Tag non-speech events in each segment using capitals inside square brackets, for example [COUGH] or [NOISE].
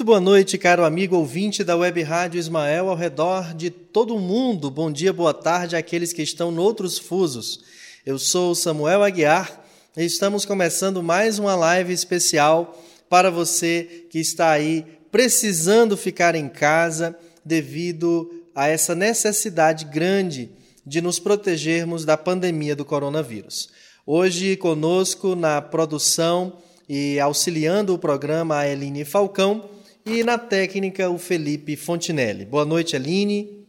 Muito boa noite, caro amigo ouvinte da Web Rádio Ismael ao redor de todo o mundo. Bom dia, boa tarde àqueles que estão noutros fusos. Eu sou Samuel Aguiar e estamos começando mais uma live especial para você que está aí precisando ficar em casa devido a essa necessidade grande de nos protegermos da pandemia do coronavírus. Hoje conosco na produção e auxiliando o programa a Eline Falcão e na técnica o Felipe Fontinelli. Boa noite, Aline.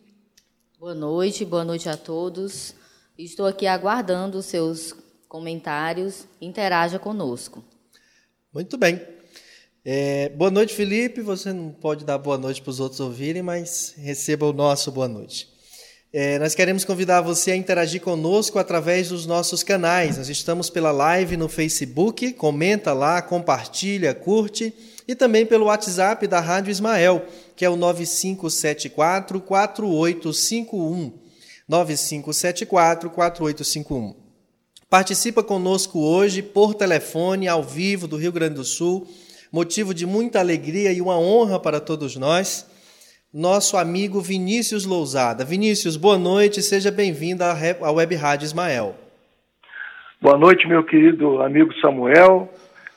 Boa noite, boa noite a todos. Estou aqui aguardando os seus comentários. Interaja conosco. Muito bem. É, boa noite, Felipe. Você não pode dar boa noite para os outros ouvirem, mas receba o nosso boa noite. É, nós queremos convidar você a interagir conosco através dos nossos canais. Nós estamos pela live no Facebook, comenta lá, compartilha, curte e também pelo WhatsApp da Rádio Ismael, que é o 9574 4851. 9574 4851. Participa conosco hoje por telefone, ao vivo, do Rio Grande do Sul, motivo de muita alegria e uma honra para todos nós. Nosso amigo Vinícius Lousada. Vinícius, boa noite, seja bem-vindo à Web Rádio Ismael. Boa noite, meu querido amigo Samuel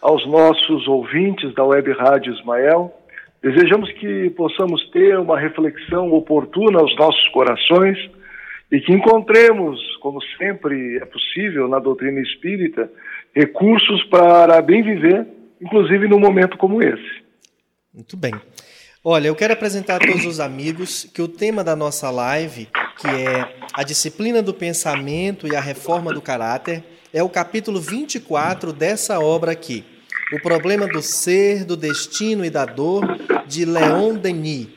aos nossos ouvintes da Web Rádio Ismael. Desejamos que possamos ter uma reflexão oportuna aos nossos corações e que encontremos, como sempre é possível na doutrina espírita, recursos para bem viver, inclusive num momento como esse. Muito bem. Olha, eu quero apresentar a todos os amigos que o tema da nossa live, que é a disciplina do pensamento e a reforma do caráter, é o capítulo 24 dessa obra aqui. O Problema do Ser, do Destino e da Dor, de Leon Denis,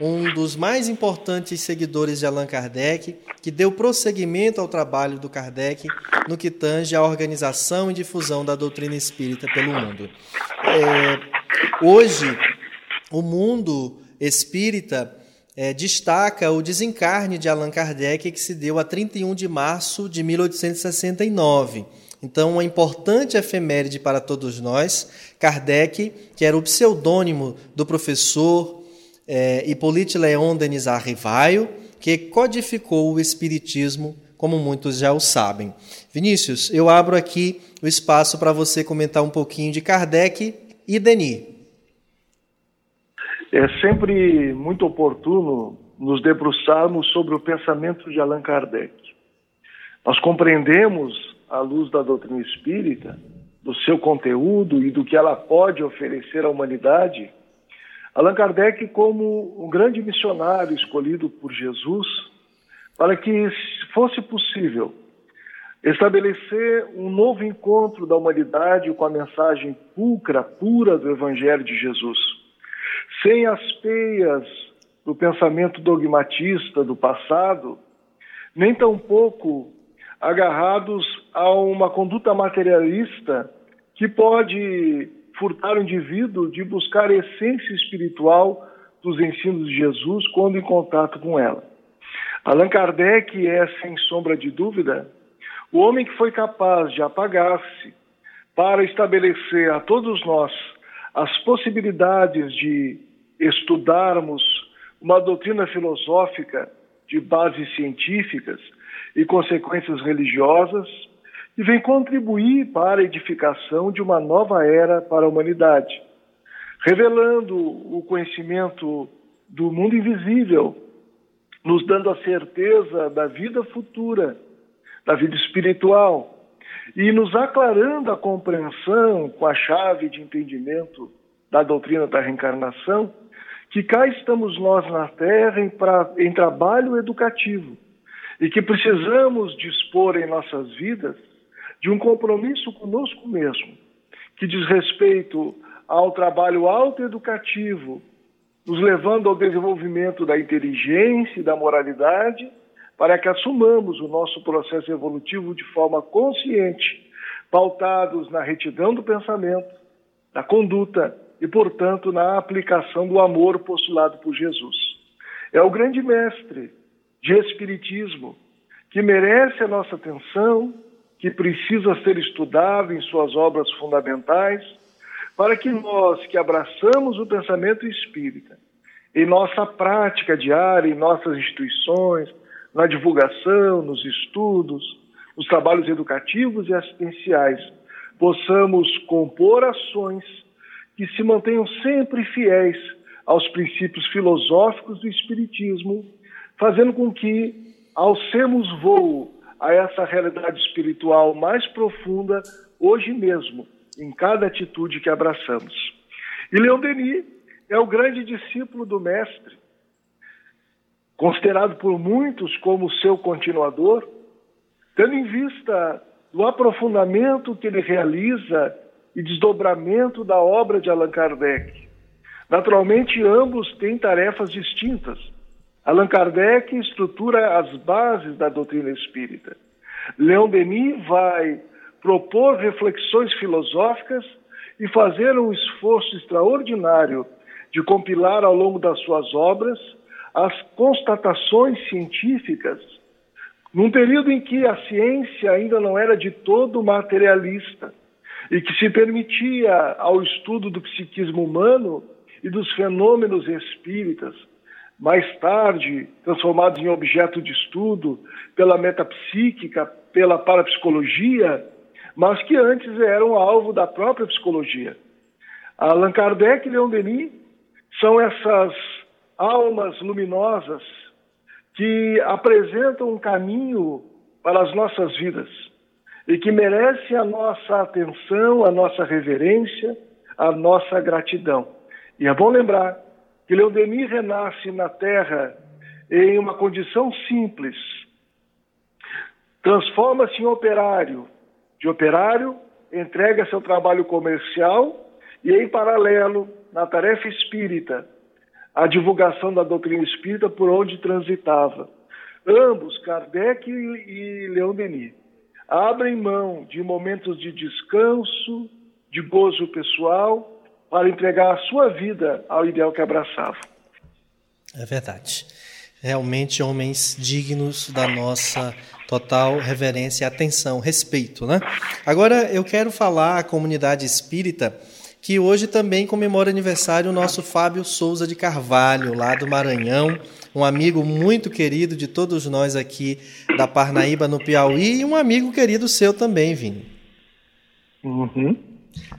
um dos mais importantes seguidores de Allan Kardec, que deu prosseguimento ao trabalho do Kardec no que tange à organização e difusão da doutrina espírita pelo mundo. É, hoje, o mundo espírita é, destaca o desencarne de Allan Kardec, que se deu a 31 de março de 1869. Então, uma importante efeméride para todos nós, Kardec, que era o pseudônimo do professor é, Hippolyte Léon Denis Rivaio, que codificou o Espiritismo, como muitos já o sabem. Vinícius, eu abro aqui o espaço para você comentar um pouquinho de Kardec e Denis. É sempre muito oportuno nos debruçarmos sobre o pensamento de Allan Kardec. Nós compreendemos à luz da doutrina espírita, do seu conteúdo e do que ela pode oferecer à humanidade, Allan Kardec como um grande missionário escolhido por Jesus para que fosse possível estabelecer um novo encontro da humanidade com a mensagem pulcra, pura do Evangelho de Jesus, sem as peias do pensamento dogmatista do passado, nem tampouco agarrados a uma conduta materialista que pode furtar o indivíduo de buscar a essência espiritual dos ensinos de Jesus quando em contato com ela. Allan Kardec é, sem sombra de dúvida, o homem que foi capaz de apagar-se para estabelecer a todos nós as possibilidades de estudarmos uma doutrina filosófica de bases científicas e consequências religiosas, e vem contribuir para a edificação de uma nova era para a humanidade, revelando o conhecimento do mundo invisível, nos dando a certeza da vida futura, da vida espiritual, e nos aclarando a compreensão com a chave de entendimento da doutrina da reencarnação, que cá estamos nós na Terra em, pra, em trabalho educativo e que precisamos dispor em nossas vidas de um compromisso conosco mesmo, que diz respeito ao trabalho autoeducativo, nos levando ao desenvolvimento da inteligência e da moralidade, para que assumamos o nosso processo evolutivo de forma consciente, pautados na retidão do pensamento, da conduta e, portanto, na aplicação do amor postulado por Jesus. É o grande mestre de espiritismo, que merece a nossa atenção, que precisa ser estudado em suas obras fundamentais, para que nós que abraçamos o pensamento espírita em nossa prática diária, em nossas instituições, na divulgação, nos estudos, nos trabalhos educativos e assistenciais, possamos compor ações que se mantenham sempre fiéis aos princípios filosóficos do Espiritismo, fazendo com que alcemos voo a essa realidade espiritual mais profunda hoje mesmo, em cada atitude que abraçamos. E Leon Denis é o grande discípulo do Mestre, considerado por muitos como seu continuador, tendo em vista o aprofundamento que ele realiza e desdobramento da obra de Allan Kardec. Naturalmente, ambos têm tarefas distintas. Allan Kardec estrutura as bases da doutrina espírita. Leon Denis vai propor reflexões filosóficas e fazer um esforço extraordinário de compilar ao longo das suas obras as constatações científicas, num período em que a ciência ainda não era de todo materialista e que se permitia ao estudo do psiquismo humano e dos fenômenos espíritas, mais tarde transformados em objeto de estudo pela metapsíquica, pela parapsicologia, mas que antes eram alvo da própria psicologia. Allan Kardec e Leon Denis são essas almas luminosas que apresentam um caminho para as nossas vidas e que merecem a nossa atenção, a nossa reverência, a nossa gratidão. E é bom lembrar que Leon Denis renasce na Terra em uma condição simples, transforma-se em operário, de operário entrega seu trabalho comercial e, em paralelo, na tarefa espírita, a divulgação da doutrina espírita por onde transitava. Ambos, Kardec e Leon Denis, abrem mão de momentos de descanso, de gozo pessoal, para entregar a sua vida ao ideal que abraçavam. É verdade. Realmente homens dignos da nossa total reverência, atenção, respeito, né? Agora eu quero falar à comunidade espírita que hoje também comemora aniversário o nosso Fábio Souza de Carvalho, lá do Maranhão, um amigo muito querido de todos nós aqui da Parnaíba, no Piauí, e um amigo querido seu também, Vini. Uhum.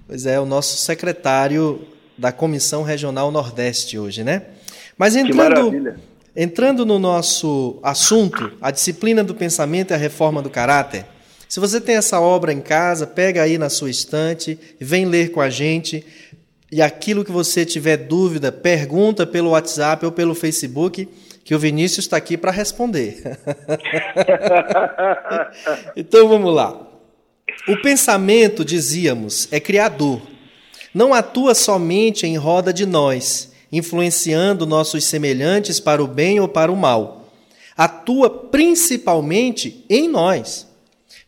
Pois é, o nosso secretário da Comissão Regional Nordeste hoje, né? Mas entrando, entrando no nosso assunto, a disciplina do pensamento e a reforma do caráter, se você tem essa obra em casa, pega aí na sua estante, vem ler com a gente. E aquilo que você tiver dúvida, pergunta pelo WhatsApp ou pelo Facebook, que o Vinícius está aqui para responder. [LAUGHS] então vamos lá. O pensamento, dizíamos, é criador. Não atua somente em roda de nós, influenciando nossos semelhantes para o bem ou para o mal. Atua principalmente em nós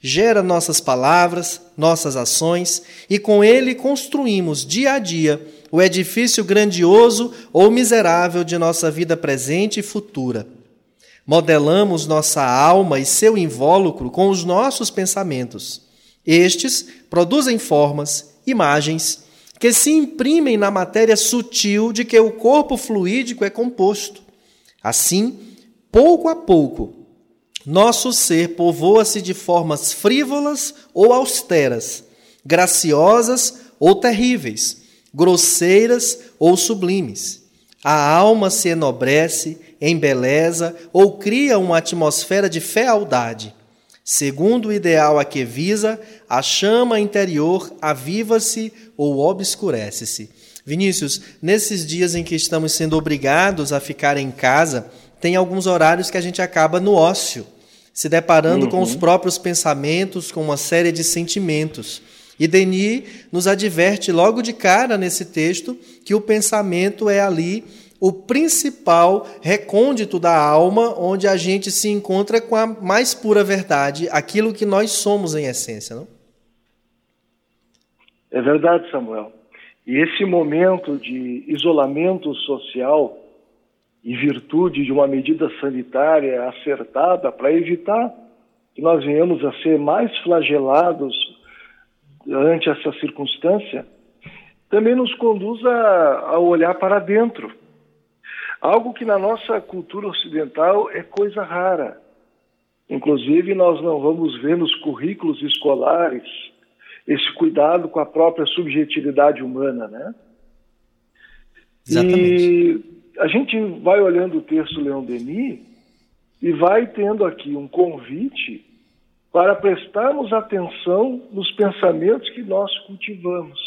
gera nossas palavras, nossas ações e com ele construímos dia a dia o edifício grandioso ou miserável de nossa vida presente e futura. Modelamos nossa alma e seu invólucro com os nossos pensamentos. Estes produzem formas, imagens, que se imprimem na matéria sutil de que o corpo fluídico é composto. Assim, pouco a pouco, nosso ser povoa-se de formas frívolas ou austeras, graciosas ou terríveis, grosseiras ou sublimes. A alma se enobrece, embeleza ou cria uma atmosfera de fealdade. Segundo o ideal a que visa, a chama interior aviva-se ou obscurece-se. Vinícius, nesses dias em que estamos sendo obrigados a ficar em casa, tem alguns horários que a gente acaba no ócio se deparando uhum. com os uhum. próprios pensamentos, com uma série de sentimentos. E Denis nos adverte logo de cara nesse texto que o pensamento é ali o principal recôndito da alma, onde a gente se encontra com a mais pura verdade, aquilo que nós somos em essência, não? É verdade, Samuel. E esse momento de isolamento social em virtude de uma medida sanitária acertada para evitar que nós venhamos a ser mais flagelados ante essa circunstância, também nos conduz a, a olhar para dentro. Algo que na nossa cultura ocidental é coisa rara. Inclusive, nós não vamos ver nos currículos escolares esse cuidado com a própria subjetividade humana, né? Exatamente. E a gente vai olhando o texto Leão Denis e vai tendo aqui um convite para prestarmos atenção nos pensamentos que nós cultivamos.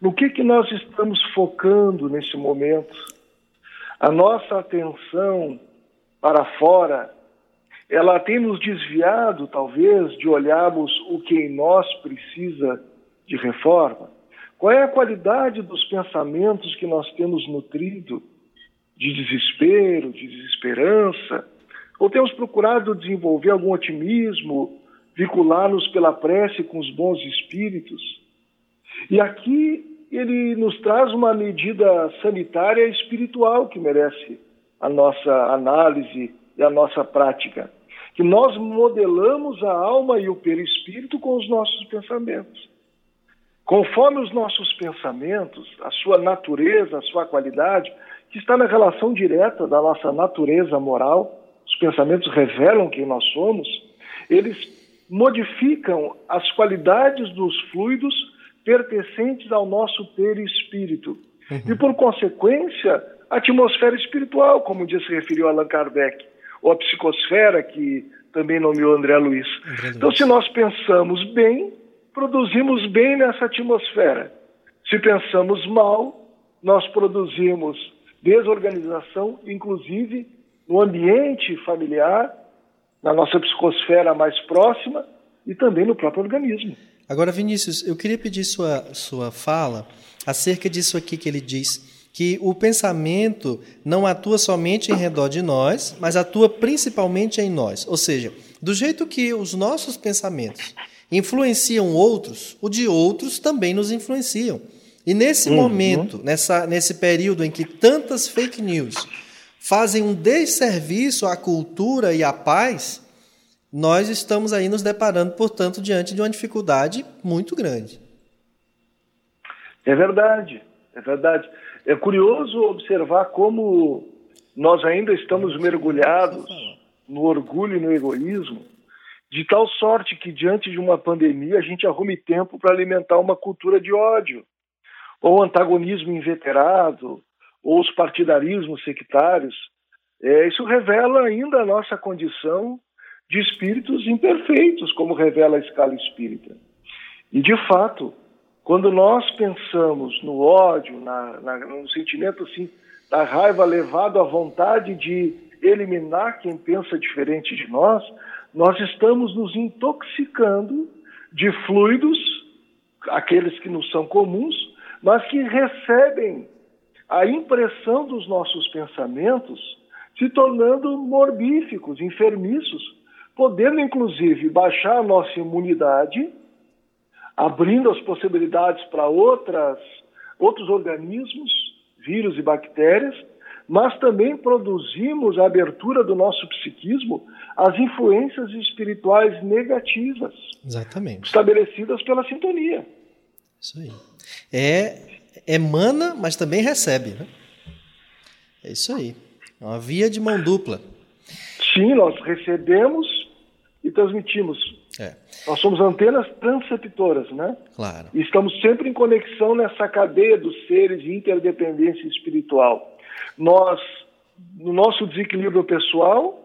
No que, que nós estamos focando nesse momento? A nossa atenção para fora, ela tem nos desviado, talvez, de olharmos o que em nós precisa de reforma? Qual é a qualidade dos pensamentos que nós temos nutrido de desespero, de desesperança? Ou temos procurado desenvolver algum otimismo, vincular-nos pela prece com os bons espíritos? E aqui ele nos traz uma medida sanitária espiritual que merece a nossa análise e a nossa prática. Que nós modelamos a alma e o perispírito com os nossos pensamentos. Conforme os nossos pensamentos, a sua natureza, a sua qualidade, que está na relação direta da nossa natureza moral, os pensamentos revelam quem nós somos, eles modificam as qualidades dos fluidos pertencentes ao nosso perispírito. Uhum. E, por consequência, a atmosfera espiritual, como um dia se referiu Allan Kardec, ou a psicosfera, que também nomeou André Luiz. André Luiz. Então, se nós pensamos bem, produzimos bem nessa atmosfera. Se pensamos mal, nós produzimos desorganização, inclusive no ambiente familiar, na nossa psicosfera mais próxima e também no próprio organismo. Agora, Vinícius, eu queria pedir sua, sua fala acerca disso aqui que ele diz, que o pensamento não atua somente em redor de nós, mas atua principalmente em nós. Ou seja, do jeito que os nossos pensamentos influenciam outros, o de outros também nos influenciam. E nesse uhum. momento, nessa, nesse período em que tantas fake news fazem um desserviço à cultura e à paz, nós estamos aí nos deparando, portanto, diante de uma dificuldade muito grande. É verdade, é verdade. É curioso observar como nós ainda estamos mergulhados no orgulho e no egoísmo, de tal sorte que, diante de uma pandemia, a gente arrume tempo para alimentar uma cultura de ódio, ou antagonismo inveterado, ou os partidarismos sectários. É, isso revela ainda a nossa condição de espíritos imperfeitos, como revela a escala espírita. E, de fato, quando nós pensamos no ódio, na, na, no sentimento assim, da raiva levado à vontade de eliminar quem pensa diferente de nós, nós estamos nos intoxicando de fluidos, aqueles que nos são comuns, mas que recebem a impressão dos nossos pensamentos, se tornando morbíficos, enfermiços, podendo inclusive baixar a nossa imunidade, abrindo as possibilidades para outras outros organismos, vírus e bactérias, mas também produzimos a abertura do nosso psiquismo às influências espirituais negativas. Exatamente. Estabelecidas pela sintonia. Isso aí. É emana, mas também recebe, né? É isso aí. É uma via de mão dupla. Sim, nós recebemos e transmitimos. É. Nós somos antenas transceptoras, né? Claro. E estamos sempre em conexão nessa cadeia dos seres de interdependência espiritual. Nós, no nosso desequilíbrio pessoal,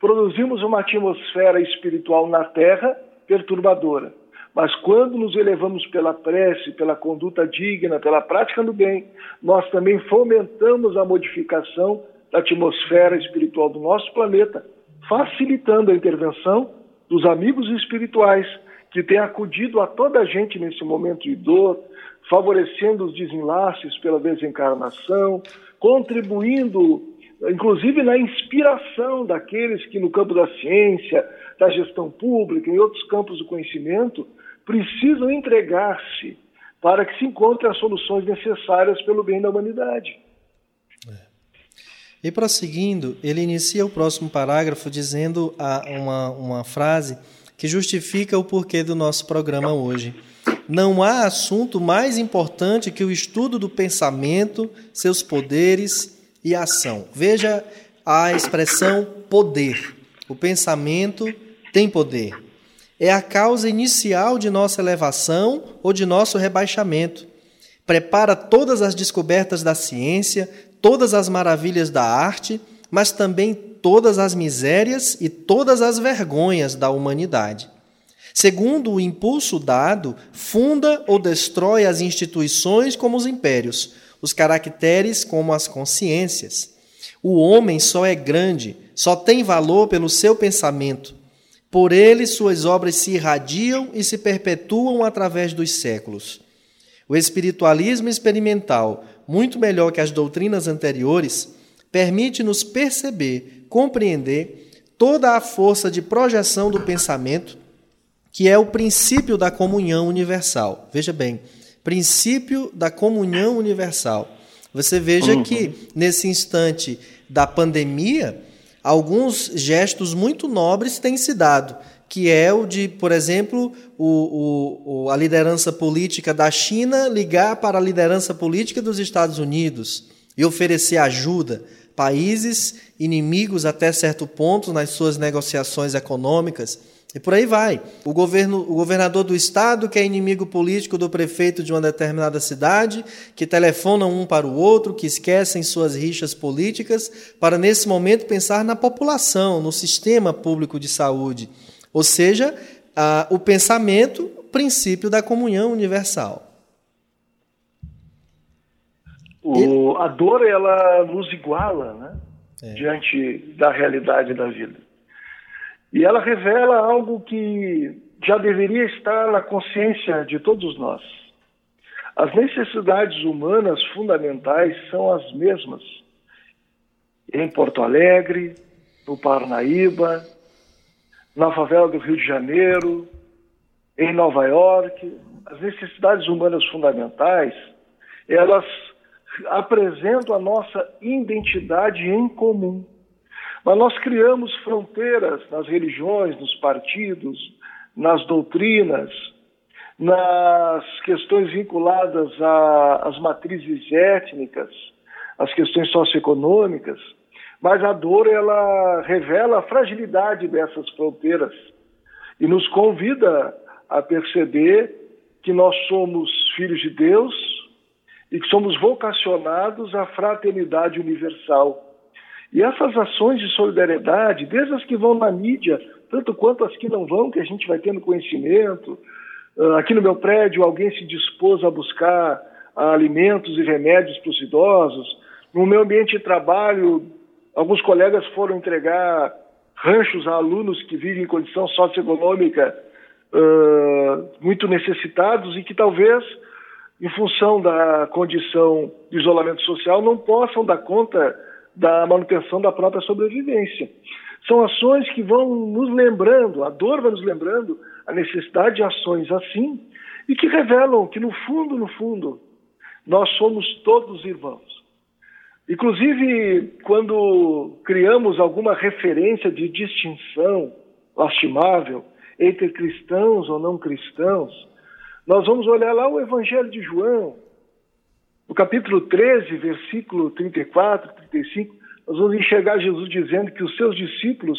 produzimos uma atmosfera espiritual na Terra perturbadora. Mas quando nos elevamos pela prece, pela conduta digna, pela prática do bem, nós também fomentamos a modificação da atmosfera espiritual do nosso planeta, facilitando a intervenção dos amigos espirituais que têm acudido a toda a gente nesse momento de dor, favorecendo os desenlaces pela desencarnação, contribuindo, inclusive, na inspiração daqueles que, no campo da ciência, da gestão pública e outros campos do conhecimento, precisam entregar-se para que se encontrem as soluções necessárias pelo bem da humanidade. É. E prosseguindo, ele inicia o próximo parágrafo dizendo uma, uma frase que justifica o porquê do nosso programa hoje. não há assunto mais importante que o estudo do pensamento, seus poderes e ação. Veja a expressão poder. O pensamento tem poder. É a causa inicial de nossa elevação ou de nosso rebaixamento. Prepara todas as descobertas da ciência, todas as maravilhas da arte, mas também todas as misérias e todas as vergonhas da humanidade. Segundo o impulso dado, funda ou destrói as instituições como os impérios, os caracteres como as consciências. O homem só é grande, só tem valor pelo seu pensamento. Por ele, suas obras se irradiam e se perpetuam através dos séculos. O espiritualismo experimental, muito melhor que as doutrinas anteriores, permite-nos perceber, compreender toda a força de projeção do pensamento que é o princípio da comunhão universal. Veja bem, princípio da comunhão universal. Você veja uhum. que nesse instante da pandemia, alguns gestos muito nobres têm se dado, que é o de, por exemplo, o, o, a liderança política da China ligar para a liderança política dos Estados Unidos e oferecer ajuda. Países inimigos até certo ponto nas suas negociações econômicas e por aí vai. O, governo, o governador do estado, que é inimigo político do prefeito de uma determinada cidade, que telefonam um para o outro, que esquecem suas rixas políticas, para nesse momento pensar na população, no sistema público de saúde. Ou seja, a, o pensamento, princípio da comunhão universal. O, a dor, ela nos iguala, né? É. Diante da realidade da vida. E ela revela algo que já deveria estar na consciência de todos nós. As necessidades humanas fundamentais são as mesmas. Em Porto Alegre, no Parnaíba, na favela do Rio de Janeiro, em Nova York, as necessidades humanas fundamentais, elas apresentam a nossa identidade em comum. Mas nós criamos fronteiras nas religiões, nos partidos, nas doutrinas, nas questões vinculadas às matrizes étnicas, às questões socioeconômicas, mas a dor ela revela a fragilidade dessas fronteiras e nos convida a perceber que nós somos filhos de Deus e que somos vocacionados à fraternidade universal. E essas ações de solidariedade, desde as que vão na mídia, tanto quanto as que não vão, que a gente vai tendo conhecimento. Uh, aqui no meu prédio, alguém se dispôs a buscar uh, alimentos e remédios para os idosos. No meu ambiente de trabalho, alguns colegas foram entregar ranchos a alunos que vivem em condição socioeconômica uh, muito necessitados e que talvez, em função da condição de isolamento social, não possam dar conta da manutenção da própria sobrevivência. São ações que vão nos lembrando, a dor vai nos lembrando a necessidade de ações assim e que revelam que, no fundo, no fundo, nós somos todos irmãos. Inclusive, quando criamos alguma referência de distinção lastimável entre cristãos ou não cristãos, nós vamos olhar lá o Evangelho de João, no capítulo 13, versículo 34, 35, nós vamos enxergar Jesus dizendo que os seus discípulos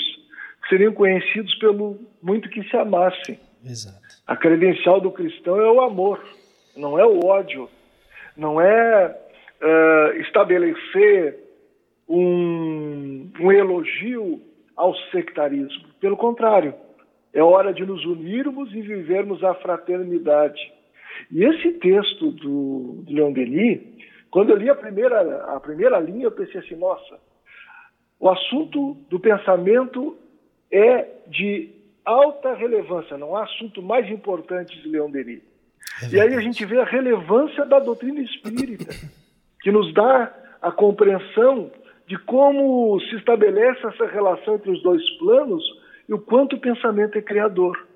seriam conhecidos pelo muito que se amassem. Exato. A credencial do cristão é o amor, não é o ódio, não é uh, estabelecer um, um elogio ao sectarismo. Pelo contrário, é hora de nos unirmos e vivermos a fraternidade. E esse texto do, do Leon Denis, quando eu li a primeira, a primeira linha, eu pensei assim, nossa, o assunto do pensamento é de alta relevância, não há assunto mais importante de Leon Denis. É e aí a gente vê a relevância da doutrina espírita, que nos dá a compreensão de como se estabelece essa relação entre os dois planos e o quanto o pensamento é criador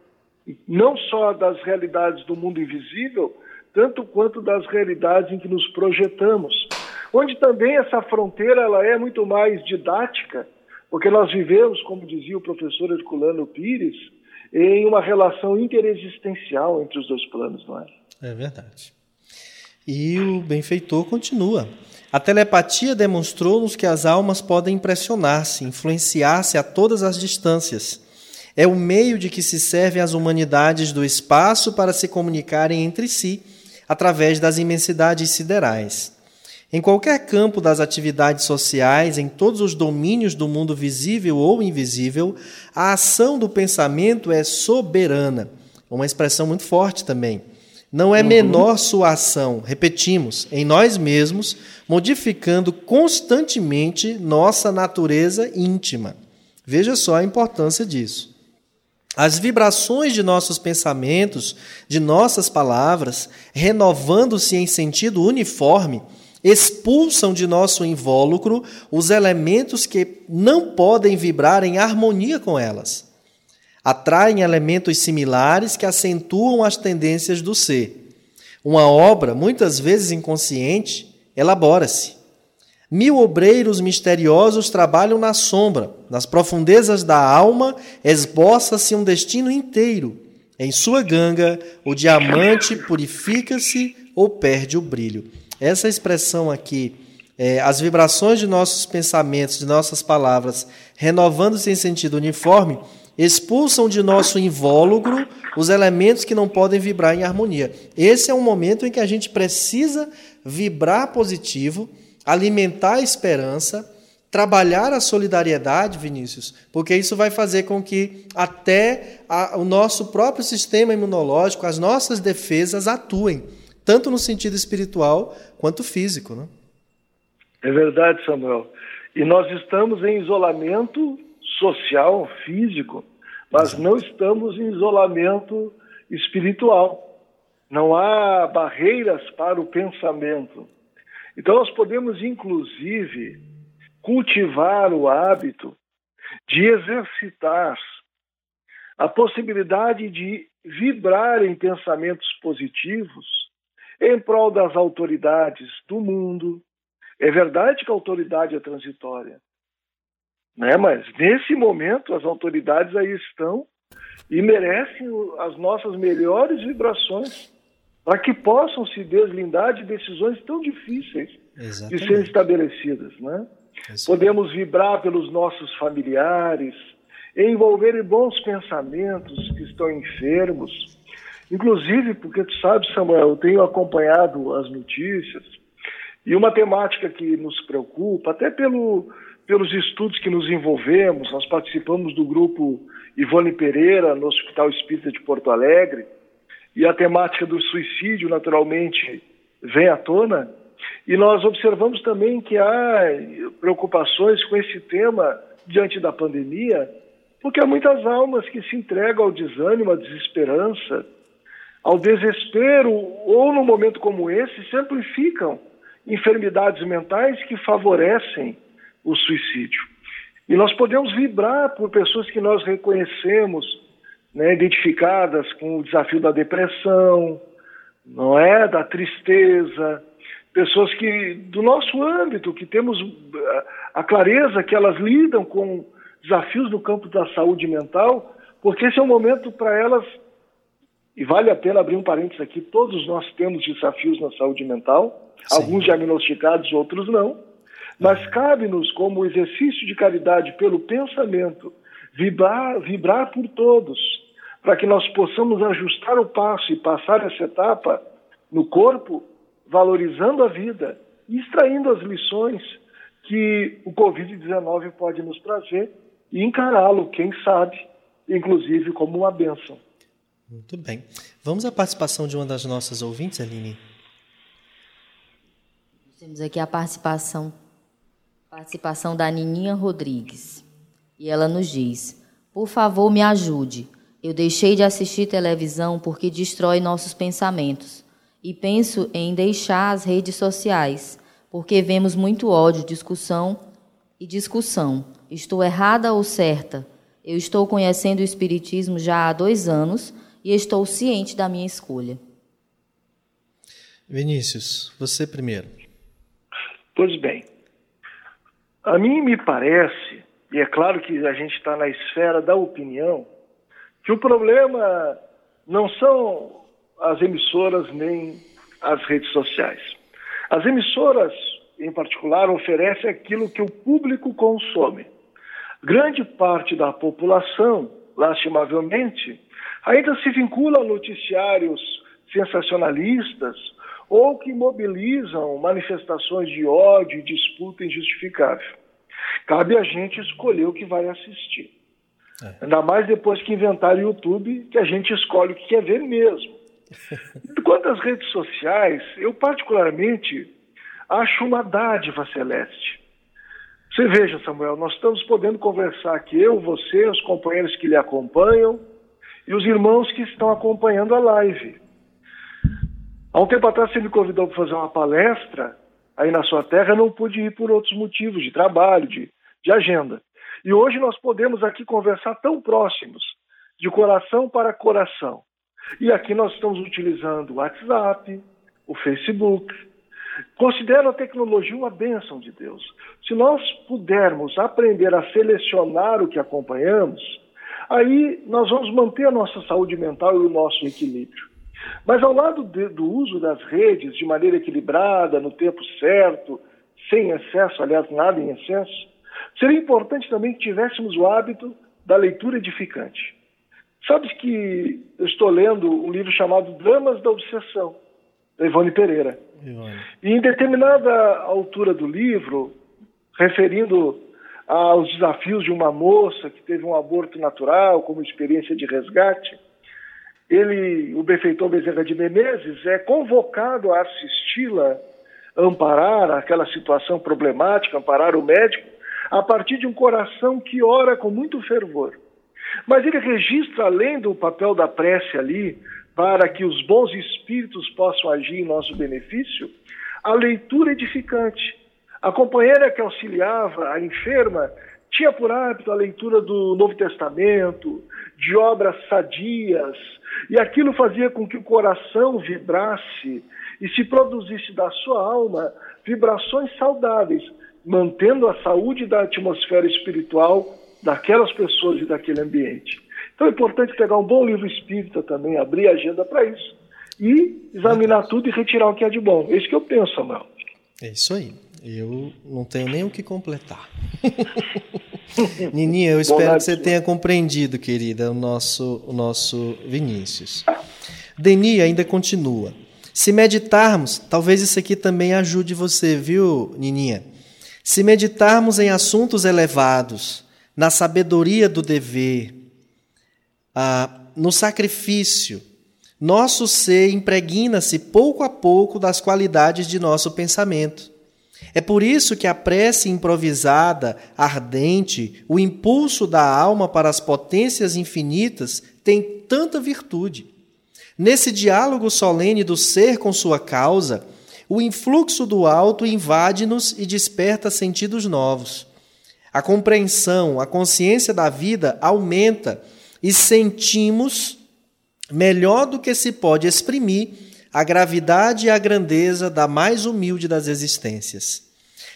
não só das realidades do mundo invisível, tanto quanto das realidades em que nos projetamos. Onde também essa fronteira ela é muito mais didática, porque nós vivemos, como dizia o professor Herculano Pires, em uma relação interexistencial entre os dois planos, não é? É verdade. E o benfeitor continua. A telepatia demonstrou-nos que as almas podem impressionar-se, influenciar-se a todas as distâncias. É o meio de que se servem as humanidades do espaço para se comunicarem entre si através das imensidades siderais. Em qualquer campo das atividades sociais, em todos os domínios do mundo visível ou invisível, a ação do pensamento é soberana. Uma expressão muito forte também. Não é uhum. menor sua ação, repetimos, em nós mesmos, modificando constantemente nossa natureza íntima. Veja só a importância disso. As vibrações de nossos pensamentos, de nossas palavras, renovando-se em sentido uniforme, expulsam de nosso invólucro os elementos que não podem vibrar em harmonia com elas. Atraem elementos similares que acentuam as tendências do ser. Uma obra, muitas vezes inconsciente, elabora-se. Mil obreiros misteriosos trabalham na sombra, nas profundezas da alma esboça-se um destino inteiro. Em sua ganga, o diamante purifica-se ou perde o brilho. Essa expressão aqui, é, as vibrações de nossos pensamentos, de nossas palavras, renovando-se em sentido uniforme, expulsam de nosso invólucro os elementos que não podem vibrar em harmonia. Esse é um momento em que a gente precisa vibrar positivo, alimentar a esperança, trabalhar a solidariedade, Vinícius, porque isso vai fazer com que até a, o nosso próprio sistema imunológico, as nossas defesas atuem tanto no sentido espiritual quanto físico. Né? É verdade, Samuel. E nós estamos em isolamento social, físico, mas Exato. não estamos em isolamento espiritual. Não há barreiras para o pensamento. Então, nós podemos, inclusive, cultivar o hábito de exercitar a possibilidade de vibrar em pensamentos positivos em prol das autoridades do mundo. É verdade que a autoridade é transitória, né? mas nesse momento as autoridades aí estão e merecem as nossas melhores vibrações para que possam se deslindar de decisões tão difíceis Exatamente. de serem estabelecidas. Né? Podemos vibrar pelos nossos familiares, envolver em bons pensamentos que estão enfermos, Inclusive, porque tu sabe, Samuel, eu tenho acompanhado as notícias e uma temática que nos preocupa, até pelo, pelos estudos que nos envolvemos, nós participamos do grupo Ivone Pereira no Hospital Espírita de Porto Alegre e a temática do suicídio, naturalmente, vem à tona. E nós observamos também que há preocupações com esse tema diante da pandemia, porque há muitas almas que se entregam ao desânimo, à desesperança, ao desespero ou num momento como esse se amplificam enfermidades mentais que favorecem o suicídio. E nós podemos vibrar por pessoas que nós reconhecemos, né, identificadas com o desafio da depressão, não é, da tristeza, pessoas que do nosso âmbito, que temos eh, a clareza que elas lidam com desafios no campo da saúde mental, porque esse é um momento para elas e vale a pena abrir um parênteses aqui: todos nós temos desafios na saúde mental, Sim. alguns diagnosticados, outros não. Mas cabe-nos, como exercício de caridade pelo pensamento, vibrar, vibrar por todos, para que nós possamos ajustar o passo e passar essa etapa no corpo, valorizando a vida e extraindo as lições que o Covid-19 pode nos trazer e encará-lo, quem sabe, inclusive como uma bênção. Muito bem. Vamos à participação de uma das nossas ouvintes, Aline. Temos aqui a participação, participação da Nininha Rodrigues. E ela nos diz: Por favor, me ajude. Eu deixei de assistir televisão porque destrói nossos pensamentos. E penso em deixar as redes sociais, porque vemos muito ódio, discussão e discussão. Estou errada ou certa? Eu estou conhecendo o Espiritismo já há dois anos e estou ciente da minha escolha. Vinícius, você primeiro. Pois bem, a mim me parece, e é claro que a gente está na esfera da opinião, que o problema não são as emissoras nem as redes sociais. As emissoras, em particular, oferecem aquilo que o público consome. Grande parte da população, lastimavelmente, ainda se vincula a noticiários sensacionalistas ou que mobilizam manifestações de ódio e disputa injustificável. Cabe a gente escolher o que vai assistir. É. Ainda mais depois que inventaram o YouTube, que a gente escolhe o que quer ver mesmo. [LAUGHS] Quanto às redes sociais, eu particularmente acho uma dádiva celeste. Você veja, Samuel, nós estamos podendo conversar aqui, eu, você, os companheiros que lhe acompanham e os irmãos que estão acompanhando a live. Há um tempo atrás você me convidou para fazer uma palestra aí na sua terra, eu não pude ir por outros motivos, de trabalho, de, de agenda. E hoje nós podemos aqui conversar tão próximos, de coração para coração. E aqui nós estamos utilizando o WhatsApp, o Facebook. Considero a tecnologia uma bênção de Deus. Se nós pudermos aprender a selecionar o que acompanhamos, aí nós vamos manter a nossa saúde mental e o nosso equilíbrio. Mas ao lado de, do uso das redes de maneira equilibrada, no tempo certo, sem excesso, aliás, nada em excesso, seria importante também que tivéssemos o hábito da leitura edificante. Sabe que eu estou lendo um livro chamado Dramas da Obsessão, da Ivone Pereira. Ivone. E em determinada altura do livro, referindo aos desafios de uma moça que teve um aborto natural como experiência de resgate, ele, o benfeitor Bezerra de Menezes, é convocado a assisti-la, amparar aquela situação problemática, amparar o médico, a partir de um coração que ora com muito fervor. Mas ele registra, além do papel da prece ali, para que os bons espíritos possam agir em nosso benefício, a leitura edificante. A companheira que auxiliava a enferma tinha por hábito a leitura do Novo Testamento, de obras sadias, e aquilo fazia com que o coração vibrasse e se produzisse da sua alma vibrações saudáveis, mantendo a saúde da atmosfera espiritual daquelas pessoas e daquele ambiente. Então é importante pegar um bom livro espírita também, abrir a agenda para isso e examinar tudo e retirar o que é de bom. É isso que eu penso, Samuel. É isso aí. Eu não tenho nem o que completar. [LAUGHS] Nininha, eu espero que você tenha compreendido, querida, o nosso, o nosso Vinícius. Deni ainda continua. Se meditarmos, talvez isso aqui também ajude você, viu, Nininha? Se meditarmos em assuntos elevados, na sabedoria do dever, ah, no sacrifício, nosso ser impregna-se pouco a pouco das qualidades de nosso pensamento. É por isso que a prece improvisada, ardente, o impulso da alma para as potências infinitas tem tanta virtude. Nesse diálogo solene do ser com sua causa, o influxo do alto invade-nos e desperta sentidos novos. A compreensão, a consciência da vida aumenta e sentimos, melhor do que se pode exprimir, a gravidade e a grandeza da mais humilde das existências.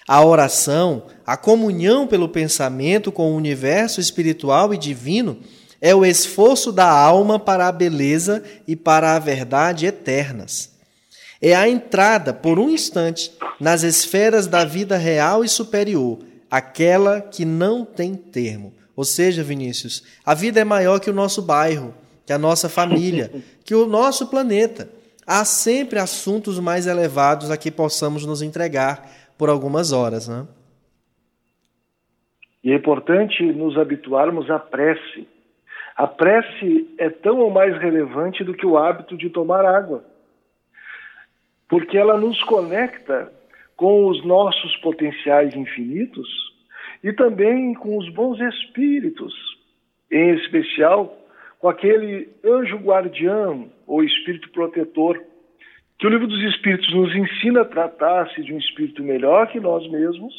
A oração, a comunhão pelo pensamento com o universo espiritual e divino, é o esforço da alma para a beleza e para a verdade eternas é a entrada, por um instante, nas esferas da vida real e superior, aquela que não tem termo. Ou seja, Vinícius, a vida é maior que o nosso bairro, que a nossa família, [LAUGHS] que o nosso planeta. Há sempre assuntos mais elevados a que possamos nos entregar por algumas horas, né? E é importante nos habituarmos à prece. A prece é tão ou mais relevante do que o hábito de tomar água porque ela nos conecta com os nossos potenciais infinitos e também com os bons espíritos, em especial com aquele anjo guardião ou espírito protetor, que o livro dos Espíritos nos ensina a tratar-se de um espírito melhor que nós mesmos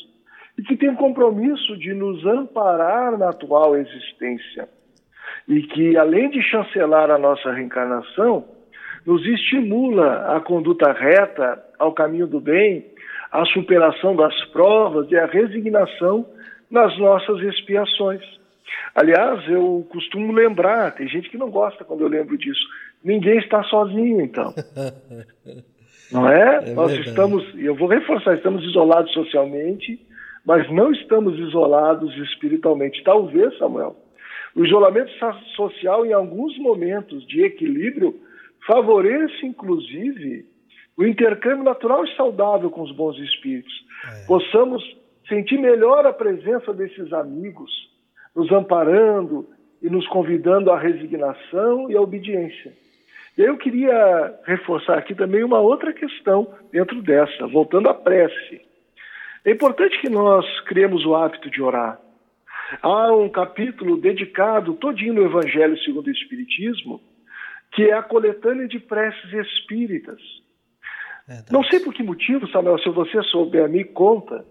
e que tem o compromisso de nos amparar na atual existência. E que, além de chancelar a nossa reencarnação, nos estimula a conduta reta, ao caminho do bem, a superação das provas e a resignação nas nossas expiações. Aliás, eu costumo lembrar, tem gente que não gosta quando eu lembro disso, ninguém está sozinho, então. [LAUGHS] Não é? é Nós verdade. estamos, eu vou reforçar, estamos isolados socialmente, mas não estamos isolados espiritualmente. Talvez, Samuel, o isolamento social, em alguns momentos de equilíbrio, favoreça, inclusive, o intercâmbio natural e saudável com os bons espíritos. É. Possamos sentir melhor a presença desses amigos, nos amparando e nos convidando à resignação e à obediência. E eu queria reforçar aqui também uma outra questão dentro dessa, voltando à prece. É importante que nós criemos o hábito de orar. Há um capítulo dedicado todinho no Evangelho segundo o Espiritismo, que é a coletânea de preces espíritas. Não sei por que motivo, Samuel, se você souber, me conta.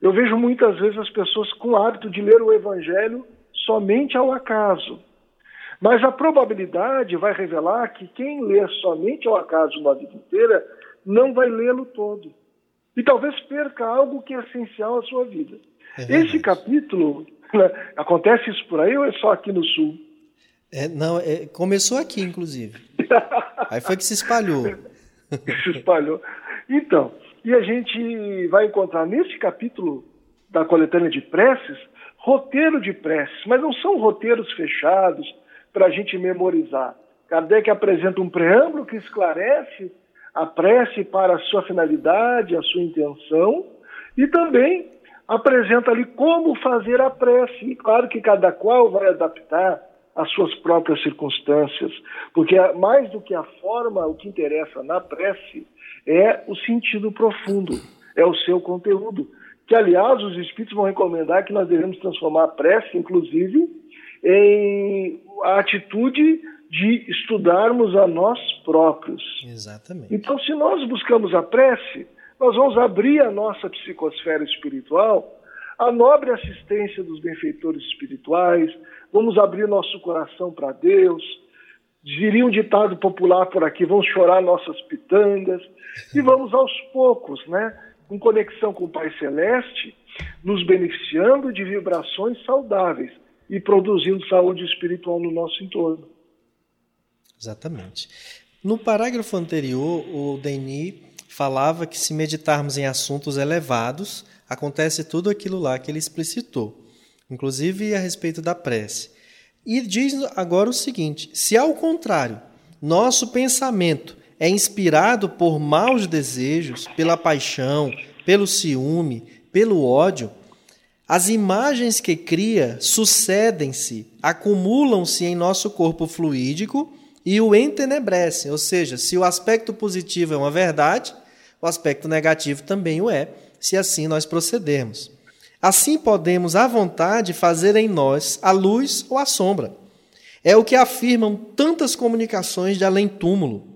Eu vejo muitas vezes as pessoas com o hábito de ler o Evangelho somente ao acaso. Mas a probabilidade vai revelar que quem lê somente ao acaso uma vida inteira não vai lê-lo todo. E talvez perca algo que é essencial à sua vida. É Esse capítulo, [LAUGHS] né, acontece isso por aí ou é só aqui no Sul? É, não, é, começou aqui, inclusive. aí foi que se espalhou. [LAUGHS] se espalhou. Então, e a gente vai encontrar nesse capítulo da coletânea de preces, roteiro de preces, mas não são roteiros fechados para a gente memorizar. Kardec apresenta um preâmbulo que esclarece a prece para a sua finalidade, a sua intenção, e também apresenta ali como fazer a prece. E claro que cada qual vai adaptar as suas próprias circunstâncias, porque mais do que a forma, o que interessa na prece é o sentido profundo, é o seu conteúdo. Que, aliás, os espíritos vão recomendar que nós devemos transformar a prece, inclusive, em a atitude de estudarmos a nós próprios. Exatamente. Então, se nós buscamos a prece, nós vamos abrir a nossa psicosfera espiritual à nobre assistência dos benfeitores espirituais, vamos abrir nosso coração para Deus. Diria um ditado popular por aqui: vamos chorar nossas pitangas e vamos aos poucos, né, com conexão com o Pai Celeste, nos beneficiando de vibrações saudáveis e produzindo saúde espiritual no nosso entorno. Exatamente. No parágrafo anterior, o Denis falava que se meditarmos em assuntos elevados, acontece tudo aquilo lá que ele explicitou, inclusive a respeito da prece. E diz agora o seguinte: se ao contrário, nosso pensamento é inspirado por maus desejos, pela paixão, pelo ciúme, pelo ódio, as imagens que cria sucedem-se, acumulam-se em nosso corpo fluídico e o entenebrecem. Ou seja, se o aspecto positivo é uma verdade, o aspecto negativo também o é, se assim nós procedermos. Assim podemos, à vontade, fazer em nós a luz ou a sombra. É o que afirmam tantas comunicações de além-túmulo.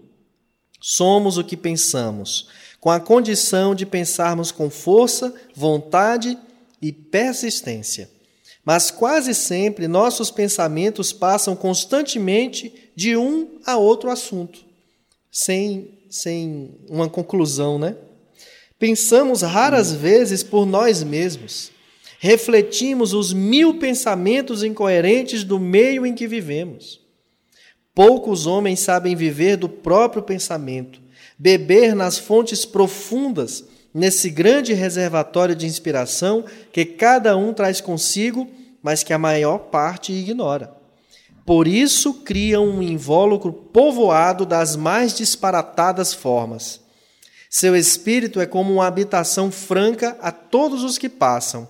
Somos o que pensamos, com a condição de pensarmos com força, vontade e persistência. Mas quase sempre nossos pensamentos passam constantemente de um a outro assunto, sem, sem uma conclusão, né? Pensamos raras vezes por nós mesmos. Refletimos os mil pensamentos incoerentes do meio em que vivemos. Poucos homens sabem viver do próprio pensamento, beber nas fontes profundas, nesse grande reservatório de inspiração que cada um traz consigo, mas que a maior parte ignora. Por isso criam um invólucro povoado das mais disparatadas formas seu espírito é como uma habitação franca a todos os que passam.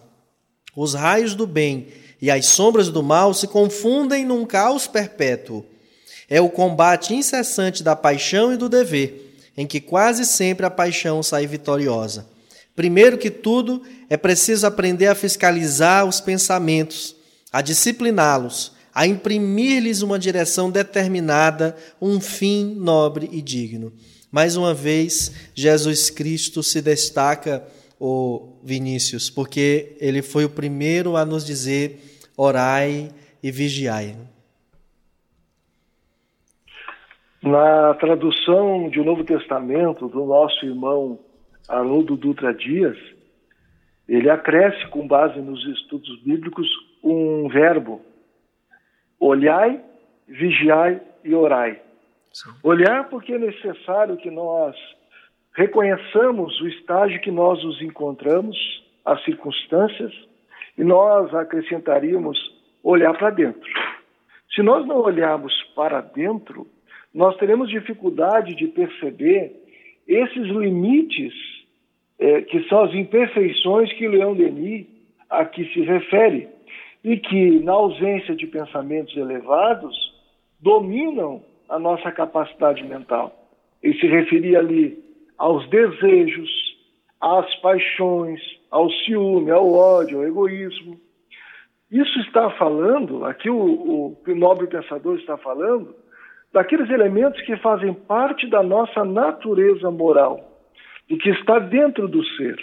Os raios do bem e as sombras do mal se confundem num caos perpétuo. É o combate incessante da paixão e do dever, em que quase sempre a paixão sai vitoriosa. Primeiro que tudo, é preciso aprender a fiscalizar os pensamentos, a discipliná-los, a imprimir-lhes uma direção determinada, um fim nobre e digno. Mais uma vez, Jesus Cristo se destaca, o Vinícius, porque ele foi o primeiro a nos dizer: orai e vigiai. Na tradução de Novo Testamento do nosso irmão Haroldo Dutra Dias, ele acresce, com base nos estudos bíblicos, um verbo: olhai, vigiai e orai. Olhar porque é necessário que nós reconheçamos o estágio que nós nos encontramos, as circunstâncias, e nós acrescentaríamos olhar para dentro. Se nós não olharmos para dentro, nós teremos dificuldade de perceber esses limites é, que são as imperfeições que Leão Denis aqui se refere e que, na ausência de pensamentos elevados, dominam a nossa capacidade mental. Ele se referia ali aos desejos, às paixões, ao ciúme, ao ódio, ao egoísmo. Isso está falando, aqui o, o, o nobre pensador está falando, daqueles elementos que fazem parte da nossa natureza moral, e que está dentro do ser.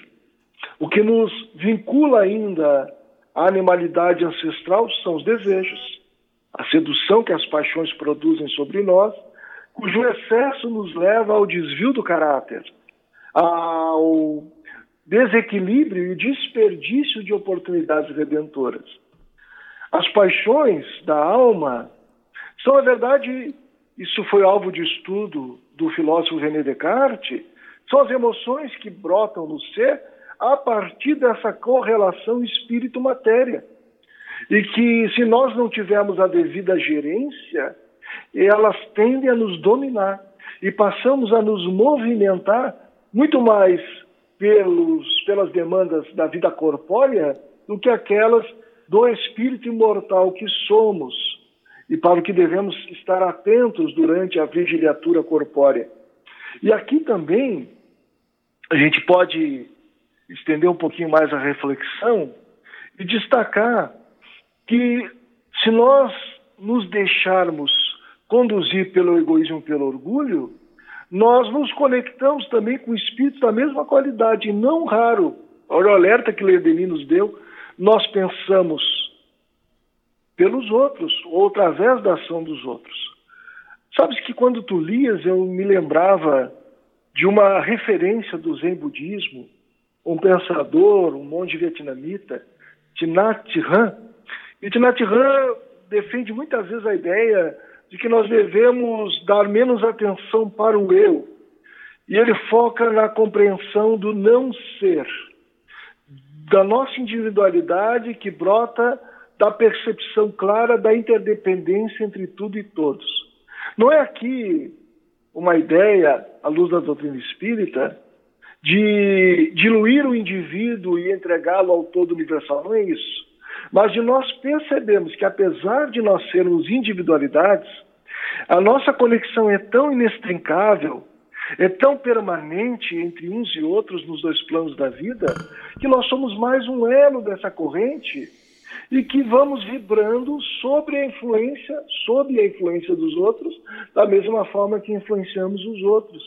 O que nos vincula ainda à animalidade ancestral são os desejos, a sedução que as paixões produzem sobre nós, cujo excesso nos leva ao desvio do caráter, ao desequilíbrio e desperdício de oportunidades redentoras. As paixões da alma são, na verdade, isso foi alvo de estudo do filósofo René Descartes, são as emoções que brotam no ser a partir dessa correlação espírito-matéria. E que, se nós não tivermos a devida gerência, elas tendem a nos dominar e passamos a nos movimentar muito mais pelos, pelas demandas da vida corpórea do que aquelas do espírito imortal que somos e para o que devemos estar atentos durante a vigiliatura corpórea. E aqui também a gente pode estender um pouquinho mais a reflexão e destacar que se nós nos deixarmos conduzir pelo egoísmo e pelo orgulho, nós nos conectamos também com espíritos da mesma qualidade. E não raro, olha o alerta que Leodenin nos deu, nós pensamos pelos outros, ou através da ação dos outros. Sabes que quando tu lias, eu me lembrava de uma referência do Zen budismo, um pensador, um monge vietnamita, Thich Hanh. E Hanh defende muitas vezes a ideia de que nós devemos dar menos atenção para o eu. E ele foca na compreensão do não ser, da nossa individualidade que brota da percepção clara da interdependência entre tudo e todos. Não é aqui uma ideia, à luz da doutrina espírita, de diluir o indivíduo e entregá-lo ao todo universal. Não é isso. Mas de nós percebemos que, apesar de nós sermos individualidades, a nossa conexão é tão inextricável, é tão permanente entre uns e outros nos dois planos da vida, que nós somos mais um elo dessa corrente e que vamos vibrando sobre a influência, sob a influência dos outros, da mesma forma que influenciamos os outros.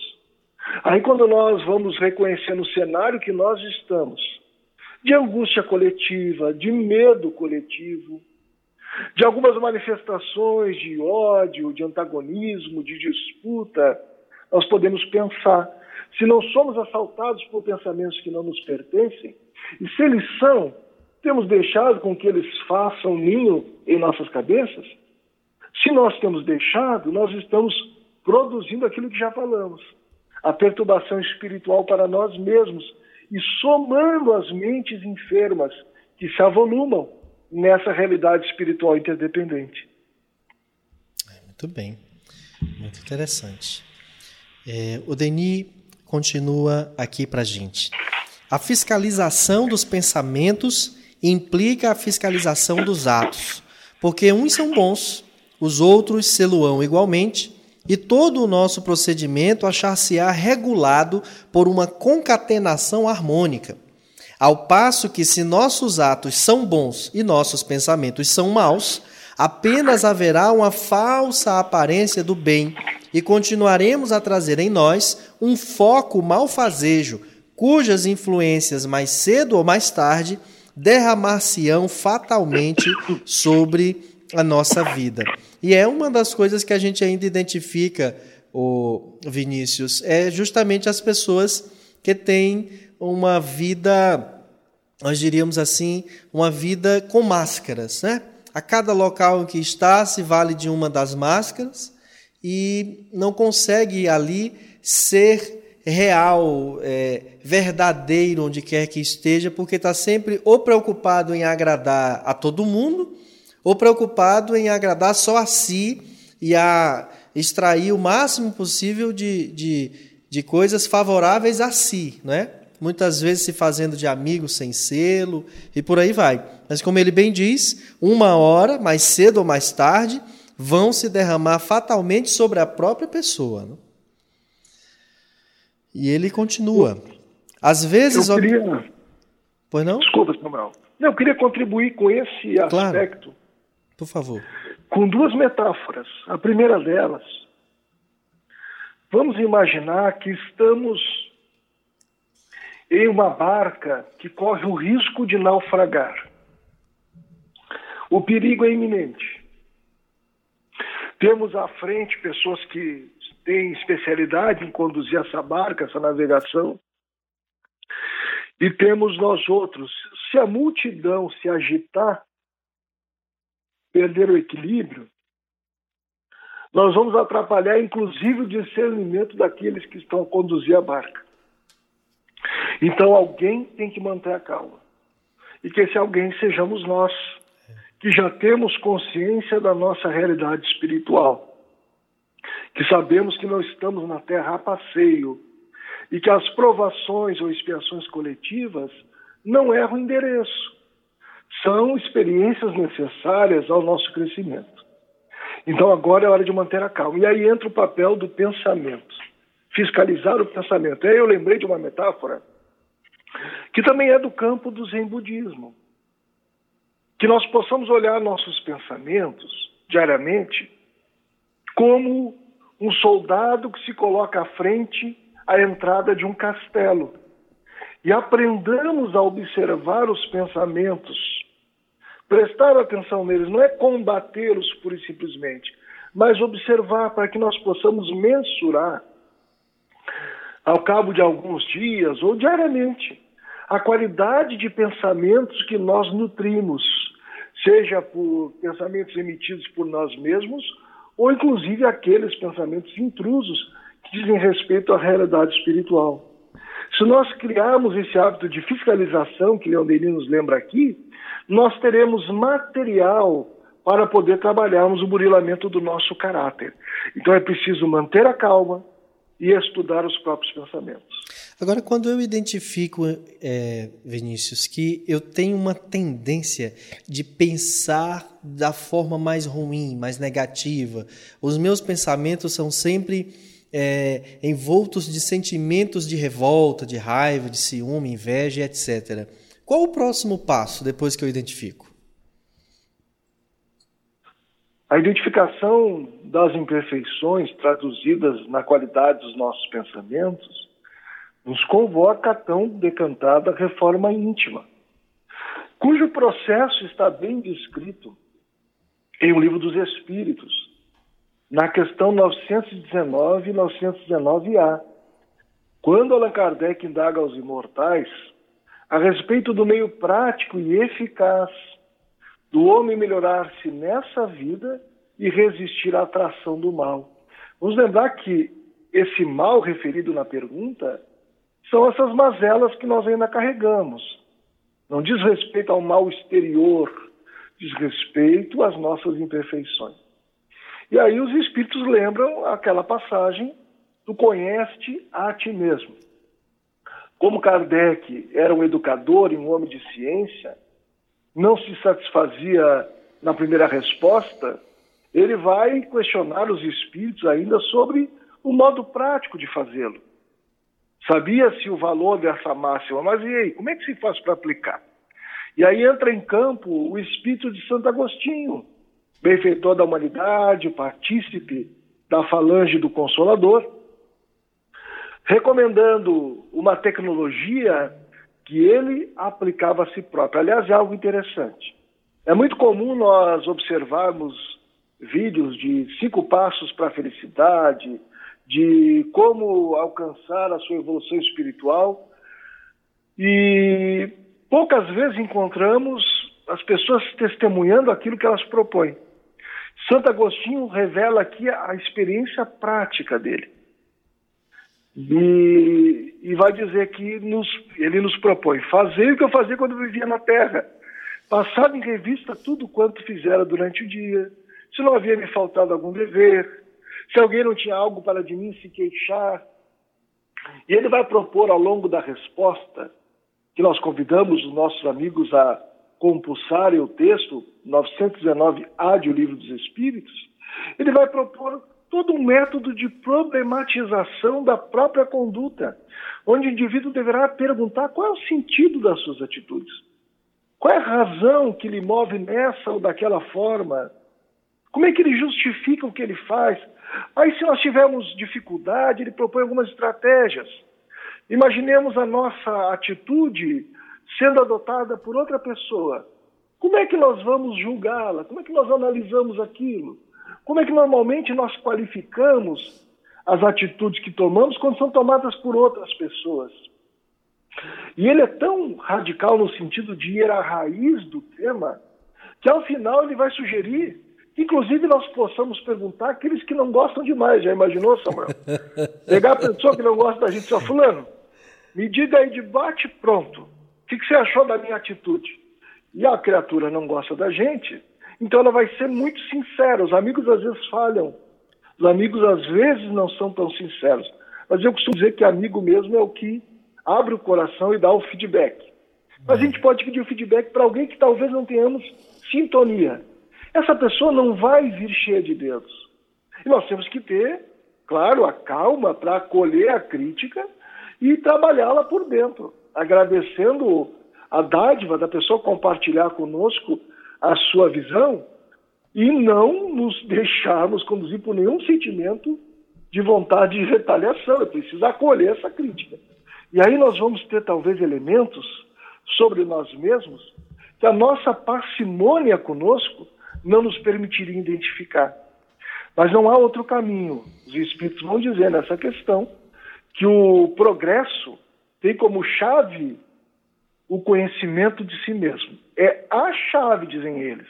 Aí quando nós vamos reconhecendo o cenário que nós estamos, de angústia coletiva, de medo coletivo, de algumas manifestações de ódio, de antagonismo, de disputa, nós podemos pensar. Se não somos assaltados por pensamentos que não nos pertencem, e se eles são, temos deixado com que eles façam ninho em nossas cabeças? Se nós temos deixado, nós estamos produzindo aquilo que já falamos, a perturbação espiritual para nós mesmos e somando as mentes enfermas que se avolumam nessa realidade espiritual interdependente. É, muito bem, muito interessante. É, o Denis continua aqui para gente. A fiscalização dos pensamentos implica a fiscalização dos atos, porque uns são bons, os outros seluão igualmente, e todo o nosso procedimento achar-se-á regulado por uma concatenação harmônica. Ao passo que, se nossos atos são bons e nossos pensamentos são maus, apenas haverá uma falsa aparência do bem e continuaremos a trazer em nós um foco malfazejo, cujas influências mais cedo ou mais tarde derramar-se-ão fatalmente sobre a nossa vida. E é uma das coisas que a gente ainda identifica, o Vinícius, é justamente as pessoas que têm uma vida, nós diríamos assim, uma vida com máscaras, né? A cada local em que está se vale de uma das máscaras e não consegue ali ser real, é, verdadeiro onde quer que esteja, porque está sempre ou preocupado em agradar a todo mundo, ou preocupado em agradar só a si e a extrair o máximo possível de, de, de coisas favoráveis a si, não é? muitas vezes se fazendo de amigo sem selo e por aí vai. Mas como ele bem diz, uma hora, mais cedo ou mais tarde, vão se derramar fatalmente sobre a própria pessoa. Né? E ele continua. Às vezes. Eu queria... Pois não? Desculpa, Samuel. Eu queria contribuir com esse claro. aspecto. Por favor. Com duas metáforas. A primeira delas, vamos imaginar que estamos em uma barca que corre o risco de naufragar. O perigo é iminente. Temos à frente pessoas que têm especialidade em conduzir essa barca, essa navegação. E temos nós outros. Se a multidão se agitar, perder o equilíbrio, nós vamos atrapalhar inclusive o discernimento daqueles que estão a conduzir a barca. Então alguém tem que manter a calma. E que esse alguém sejamos nós, que já temos consciência da nossa realidade espiritual. Que sabemos que não estamos na terra a passeio e que as provações ou expiações coletivas não erram o endereço. São experiências necessárias ao nosso crescimento. Então agora é hora de manter a calma. E aí entra o papel do pensamento fiscalizar o pensamento. Aí eu lembrei de uma metáfora que também é do campo do Zen budismo. Que nós possamos olhar nossos pensamentos diariamente como um soldado que se coloca à frente à entrada de um castelo. E aprendamos a observar os pensamentos, prestar atenção neles, não é combatê-los pura e simplesmente, mas observar para que nós possamos mensurar ao cabo de alguns dias ou diariamente, a qualidade de pensamentos que nós nutrimos, seja por pensamentos emitidos por nós mesmos ou inclusive aqueles pensamentos intrusos que dizem respeito à realidade espiritual. Se nós criarmos esse hábito de fiscalização que Leonelino nos lembra aqui, nós teremos material para poder trabalharmos o burilamento do nosso caráter. Então é preciso manter a calma, e estudar os próprios pensamentos. Agora, quando eu identifico, é, Vinícius, que eu tenho uma tendência de pensar da forma mais ruim, mais negativa, os meus pensamentos são sempre é, envoltos de sentimentos de revolta, de raiva, de ciúme, inveja, etc. Qual o próximo passo depois que eu identifico? A identificação das imperfeições traduzidas na qualidade dos nossos pensamentos nos convoca a tão decantada reforma íntima, cujo processo está bem descrito em O Livro dos Espíritos, na questão 919 e 919A, quando Allan Kardec indaga aos imortais a respeito do meio prático e eficaz do homem melhorar-se nessa vida e resistir à atração do mal. Vamos lembrar que esse mal referido na pergunta são essas mazelas que nós ainda carregamos. Não diz respeito ao mal exterior, diz respeito às nossas imperfeições. E aí os espíritos lembram aquela passagem do conhece a ti mesmo. Como Kardec era um educador e um homem de ciência, não se satisfazia na primeira resposta, ele vai questionar os espíritos ainda sobre o modo prático de fazê-lo. Sabia-se o valor dessa máxima, mas e aí, como é que se faz para aplicar? E aí entra em campo o espírito de Santo Agostinho, benfeitor da humanidade, partícipe da falange do Consolador, recomendando uma tecnologia que ele aplicava a si próprio. Aliás, é algo interessante. É muito comum nós observarmos vídeos de cinco passos para a felicidade, de como alcançar a sua evolução espiritual, e poucas vezes encontramos as pessoas testemunhando aquilo que elas propõem. Santo Agostinho revela aqui a experiência prática dele. E, e vai dizer que nos, ele nos propõe fazer o que eu fazia quando vivia na terra. Passava em revista tudo quanto fizera durante o dia, se não havia me faltado algum dever, se alguém não tinha algo para de mim se queixar. E ele vai propor ao longo da resposta, que nós convidamos os nossos amigos a compulsarem o texto 919A de O Livro dos Espíritos, ele vai propor todo um método de problematização da própria conduta, onde o indivíduo deverá perguntar qual é o sentido das suas atitudes. Qual é a razão que lhe move nessa ou daquela forma? Como é que ele justifica o que ele faz? Aí, se nós tivermos dificuldade, ele propõe algumas estratégias. Imaginemos a nossa atitude sendo adotada por outra pessoa. Como é que nós vamos julgá-la? Como é que nós analisamos aquilo? Como é que normalmente nós qualificamos as atitudes que tomamos quando são tomadas por outras pessoas? E ele é tão radical no sentido de ir à raiz do tema, que ao final ele vai sugerir que, inclusive, nós possamos perguntar aqueles que não gostam demais. Já imaginou, Samuel? [LAUGHS] Pegar a pessoa que não gosta da gente e Fulano, me diga aí de bate pronto. O que, que você achou da minha atitude? E a criatura não gosta da gente, então ela vai ser muito sincera. Os amigos às vezes falham. Os amigos às vezes não são tão sinceros. Mas eu costumo dizer que amigo mesmo é o que abre o coração e dá o feedback. Mas a gente pode pedir o feedback para alguém que talvez não tenhamos sintonia. Essa pessoa não vai vir cheia de dedos. E nós temos que ter, claro, a calma para acolher a crítica e trabalhá-la por dentro, agradecendo a dádiva da pessoa compartilhar conosco a sua visão e não nos deixarmos conduzir por nenhum sentimento de vontade de retaliação. É preciso acolher essa crítica. E aí nós vamos ter talvez elementos sobre nós mesmos que a nossa parcimônia conosco não nos permitiria identificar. Mas não há outro caminho. Os espíritos vão dizer nessa questão que o progresso tem como chave o conhecimento de si mesmo. É a chave, dizem eles.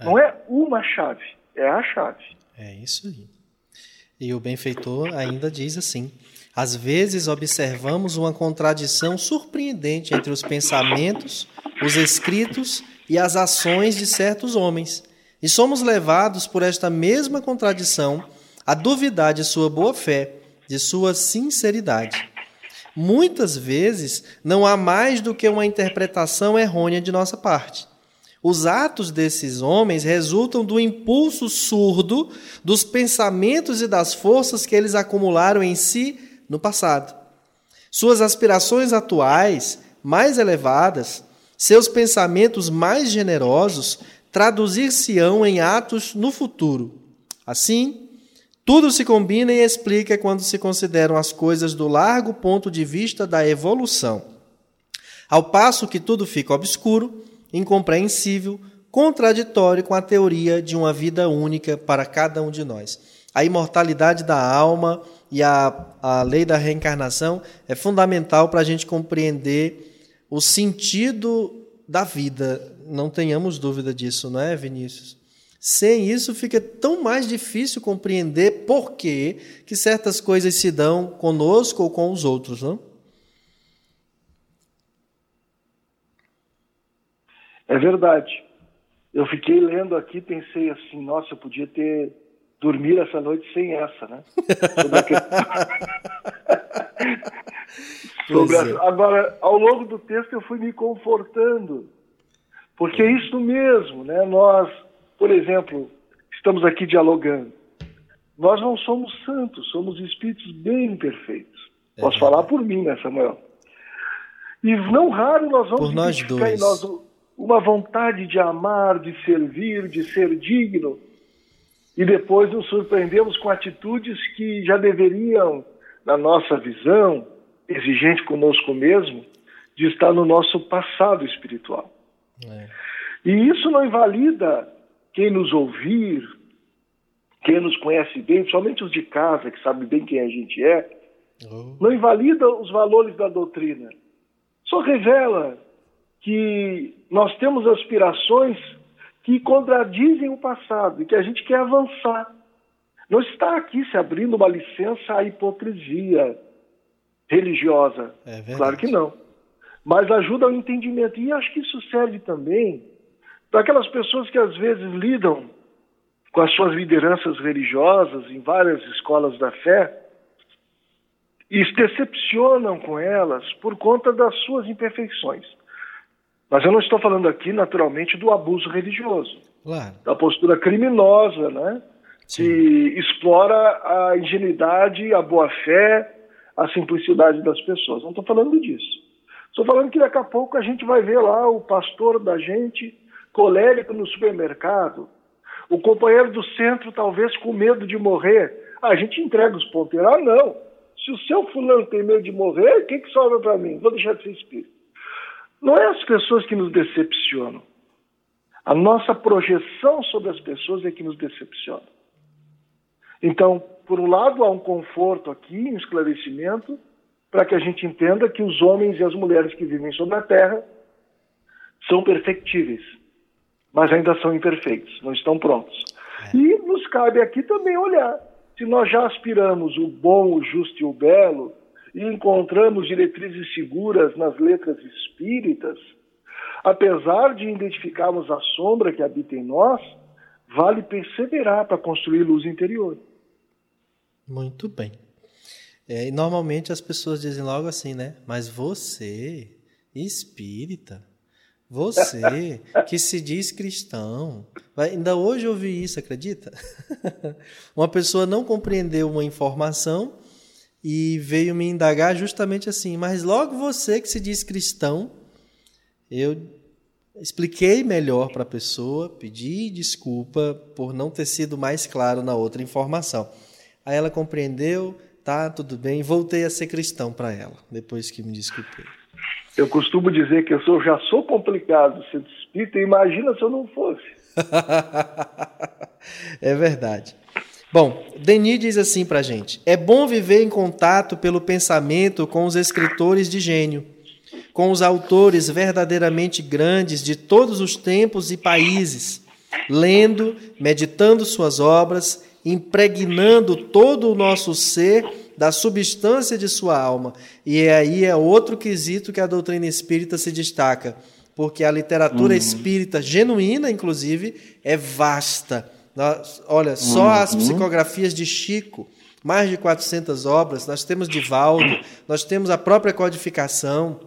É. Não é uma chave, é a chave. É isso aí. E o benfeitor ainda diz assim: às vezes observamos uma contradição surpreendente entre os pensamentos, os escritos e as ações de certos homens, e somos levados por esta mesma contradição a duvidar de sua boa-fé, de sua sinceridade. Muitas vezes não há mais do que uma interpretação errônea de nossa parte. Os atos desses homens resultam do impulso surdo dos pensamentos e das forças que eles acumularam em si no passado. Suas aspirações atuais, mais elevadas, seus pensamentos mais generosos, traduzir-se-ão em atos no futuro. Assim, tudo se combina e explica quando se consideram as coisas do largo ponto de vista da evolução. Ao passo que tudo fica obscuro, incompreensível, contraditório com a teoria de uma vida única para cada um de nós. A imortalidade da alma e a, a lei da reencarnação é fundamental para a gente compreender o sentido da vida. Não tenhamos dúvida disso, não é, Vinícius? Sem isso fica tão mais difícil compreender por que, que certas coisas se dão conosco ou com os outros, não? É verdade. Eu fiquei lendo aqui, pensei assim, nossa, eu podia ter dormido essa noite sem essa, né? Sobre a... [LAUGHS] É. Agora, ao longo do texto eu fui me confortando, porque é isso mesmo, né? Nós por exemplo, estamos aqui dialogando. Nós não somos santos, somos espíritos bem imperfeitos. É Posso falar por mim, né, Samuel? E não raro nós vamos por nós dois. em nós uma vontade de amar, de servir, de ser digno. E depois nos surpreendemos com atitudes que já deveriam, na nossa visão, exigente conosco mesmo, de estar no nosso passado espiritual. É. E isso não invalida quem nos ouvir, quem nos conhece bem, somente os de casa, que sabem bem quem a gente é, oh. não invalida os valores da doutrina. Só revela que nós temos aspirações que contradizem o passado e que a gente quer avançar. Não está aqui se abrindo uma licença à hipocrisia religiosa. É claro que não. Mas ajuda ao entendimento. E acho que isso serve também para aquelas pessoas que às vezes lidam com as suas lideranças religiosas em várias escolas da fé e se decepcionam com elas por conta das suas imperfeições. Mas eu não estou falando aqui, naturalmente, do abuso religioso, claro. da postura criminosa, né? Sim. que explora a ingenuidade, a boa-fé, a simplicidade das pessoas. Não estou falando disso. Estou falando que daqui a pouco a gente vai ver lá o pastor da gente colérico no supermercado, o companheiro do centro talvez com medo de morrer. Ah, a gente entrega os ponteiros. Ah, não. Se o seu fulano tem medo de morrer, o que, que sobra para mim? Vou deixar de ser espírito. Não é as pessoas que nos decepcionam. A nossa projeção sobre as pessoas é que nos decepciona. Então, por um lado, há um conforto aqui, um esclarecimento, para que a gente entenda que os homens e as mulheres que vivem sobre a Terra são perfectíveis mas ainda são imperfeitos, não estão prontos. É. E nos cabe aqui também olhar. Se nós já aspiramos o bom, o justo e o belo, e encontramos diretrizes seguras nas letras espíritas, apesar de identificarmos a sombra que habita em nós, vale perseverar para construir luz interior. Muito bem. É, e normalmente as pessoas dizem logo assim, né? Mas você, espírita, você que se diz cristão. Ainda hoje eu ouvi isso, acredita? [LAUGHS] uma pessoa não compreendeu uma informação e veio me indagar justamente assim. Mas logo você que se diz cristão, eu expliquei melhor para a pessoa, pedi desculpa por não ter sido mais claro na outra informação. Aí ela compreendeu, tá, tudo bem, voltei a ser cristão para ela, depois que me desculpei. Eu costumo dizer que eu sou, já sou complicado sendo espírita, imagina se eu não fosse. [LAUGHS] é verdade. Bom, Denis diz assim para gente: é bom viver em contato pelo pensamento com os escritores de gênio, com os autores verdadeiramente grandes de todos os tempos e países, lendo, meditando suas obras, impregnando todo o nosso ser da substância de sua alma. E aí é outro quesito que a doutrina espírita se destaca, porque a literatura uhum. espírita genuína, inclusive, é vasta. Olha, só uhum. as psicografias de Chico, mais de 400 obras, nós temos de Valdo, nós temos a própria codificação,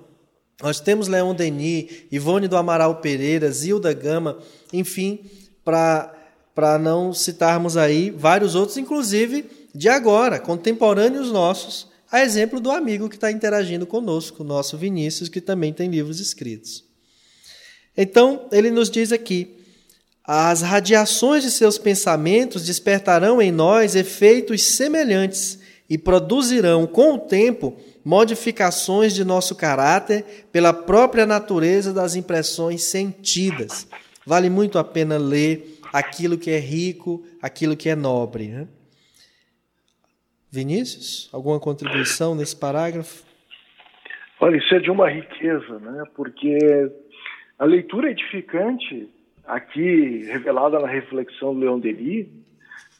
nós temos Leon Denis, Ivone do Amaral Pereira, Zilda Gama, enfim, para não citarmos aí vários outros, inclusive de agora, contemporâneos nossos, a exemplo do amigo que está interagindo conosco, o nosso Vinícius, que também tem livros escritos. Então, ele nos diz aqui: as radiações de seus pensamentos despertarão em nós efeitos semelhantes e produzirão, com o tempo, modificações de nosso caráter pela própria natureza das impressões sentidas. Vale muito a pena ler aquilo que é rico, aquilo que é nobre. Né? Vinícius, alguma contribuição nesse parágrafo? Olha, isso é de uma riqueza, né? Porque a leitura edificante, aqui revelada na reflexão do Leon Denis,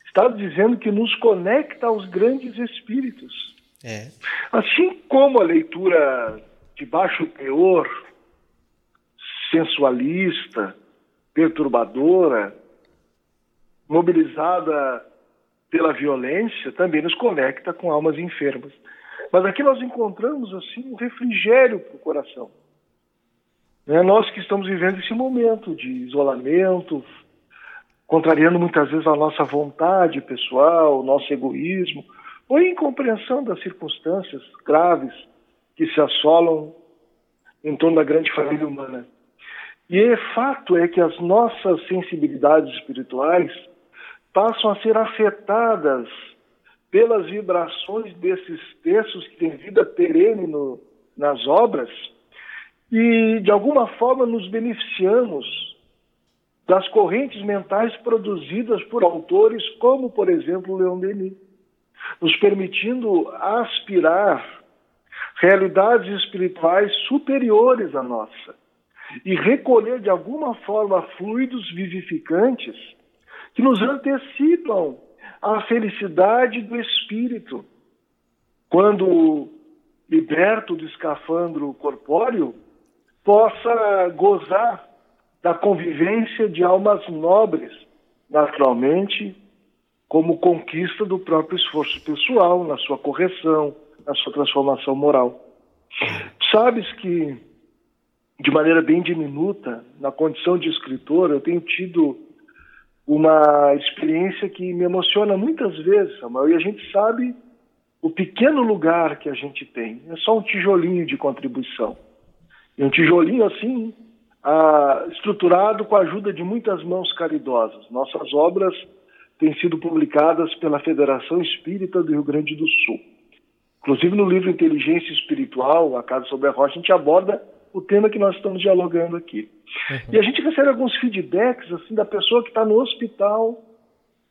está dizendo que nos conecta aos grandes espíritos. É. Assim como a leitura de baixo teor, sensualista, perturbadora, mobilizada pela violência também nos conecta com almas enfermas. Mas aqui nós encontramos assim um refrigério para o coração. Né? Nós que estamos vivendo esse momento de isolamento, contrariando muitas vezes a nossa vontade pessoal, o nosso egoísmo, ou incompreensão das circunstâncias graves que se assolam em torno da grande família humana. E é fato é que as nossas sensibilidades espirituais passam a ser afetadas pelas vibrações desses textos que têm vida perene no, nas obras e, de alguma forma, nos beneficiamos das correntes mentais produzidas por autores como, por exemplo, Leon Denis, nos permitindo aspirar realidades espirituais superiores à nossa. e recolher de alguma forma fluidos vivificantes que nos antecipam a felicidade do espírito. Quando liberto do escafandro corpóreo, possa gozar da convivência de almas nobres, naturalmente, como conquista do próprio esforço pessoal, na sua correção, na sua transformação moral. Sabes que, de maneira bem diminuta, na condição de escritor, eu tenho tido uma experiência que me emociona muitas vezes, Samuel, e a gente sabe o pequeno lugar que a gente tem. É só um tijolinho de contribuição. E um tijolinho assim, ah, estruturado com a ajuda de muitas mãos caridosas. Nossas obras têm sido publicadas pela Federação Espírita do Rio Grande do Sul. Inclusive no livro Inteligência Espiritual, A Casa sobre a Rocha, a gente aborda o tema que nós estamos dialogando aqui. Uhum. E a gente recebe alguns feedbacks assim da pessoa que está no hospital,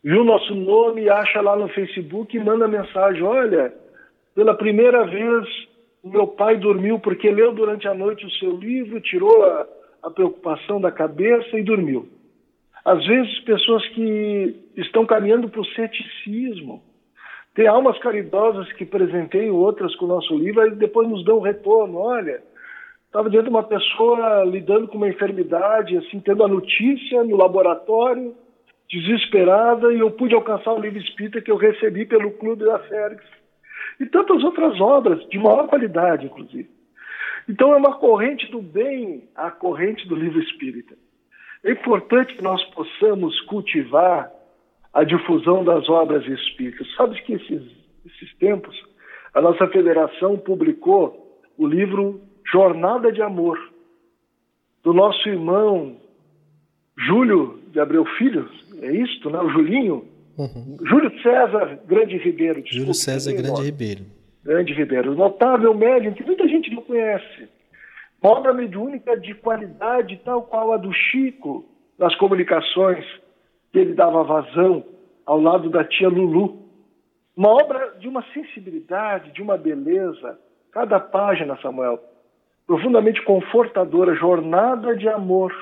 viu o nosso nome, acha lá no Facebook e manda mensagem: olha, pela primeira vez meu pai dormiu porque leu durante a noite o seu livro, tirou a, a preocupação da cabeça e dormiu. Às vezes, pessoas que estão caminhando para o ceticismo. Tem almas caridosas que presenteiam outras com o nosso livro e depois nos dão retorno. Olha, Estava diante de uma pessoa lidando com uma enfermidade, assim, tendo a notícia no laboratório, desesperada, e eu pude alcançar o livro espírita que eu recebi pelo Clube da Félix. E tantas outras obras, de maior qualidade, inclusive. Então é uma corrente do bem a corrente do livro espírita. É importante que nós possamos cultivar a difusão das obras espíritas. Sabe que esses, esses tempos a nossa federação publicou o livro Jornada de Amor, do nosso irmão Júlio de Abreu Filho, é isto, né? O Julinho. Uhum. Júlio César Grande Ribeiro. Desculpa, Júlio César Grande Ribeiro. Grande Ribeiro. Notável médium que muita gente não conhece. Uma obra mediúnica de qualidade tal qual a do Chico nas comunicações, que ele dava vazão ao lado da tia Lulu. Uma obra de uma sensibilidade, de uma beleza. Cada página, Samuel, profundamente confortadora, jornada de amor.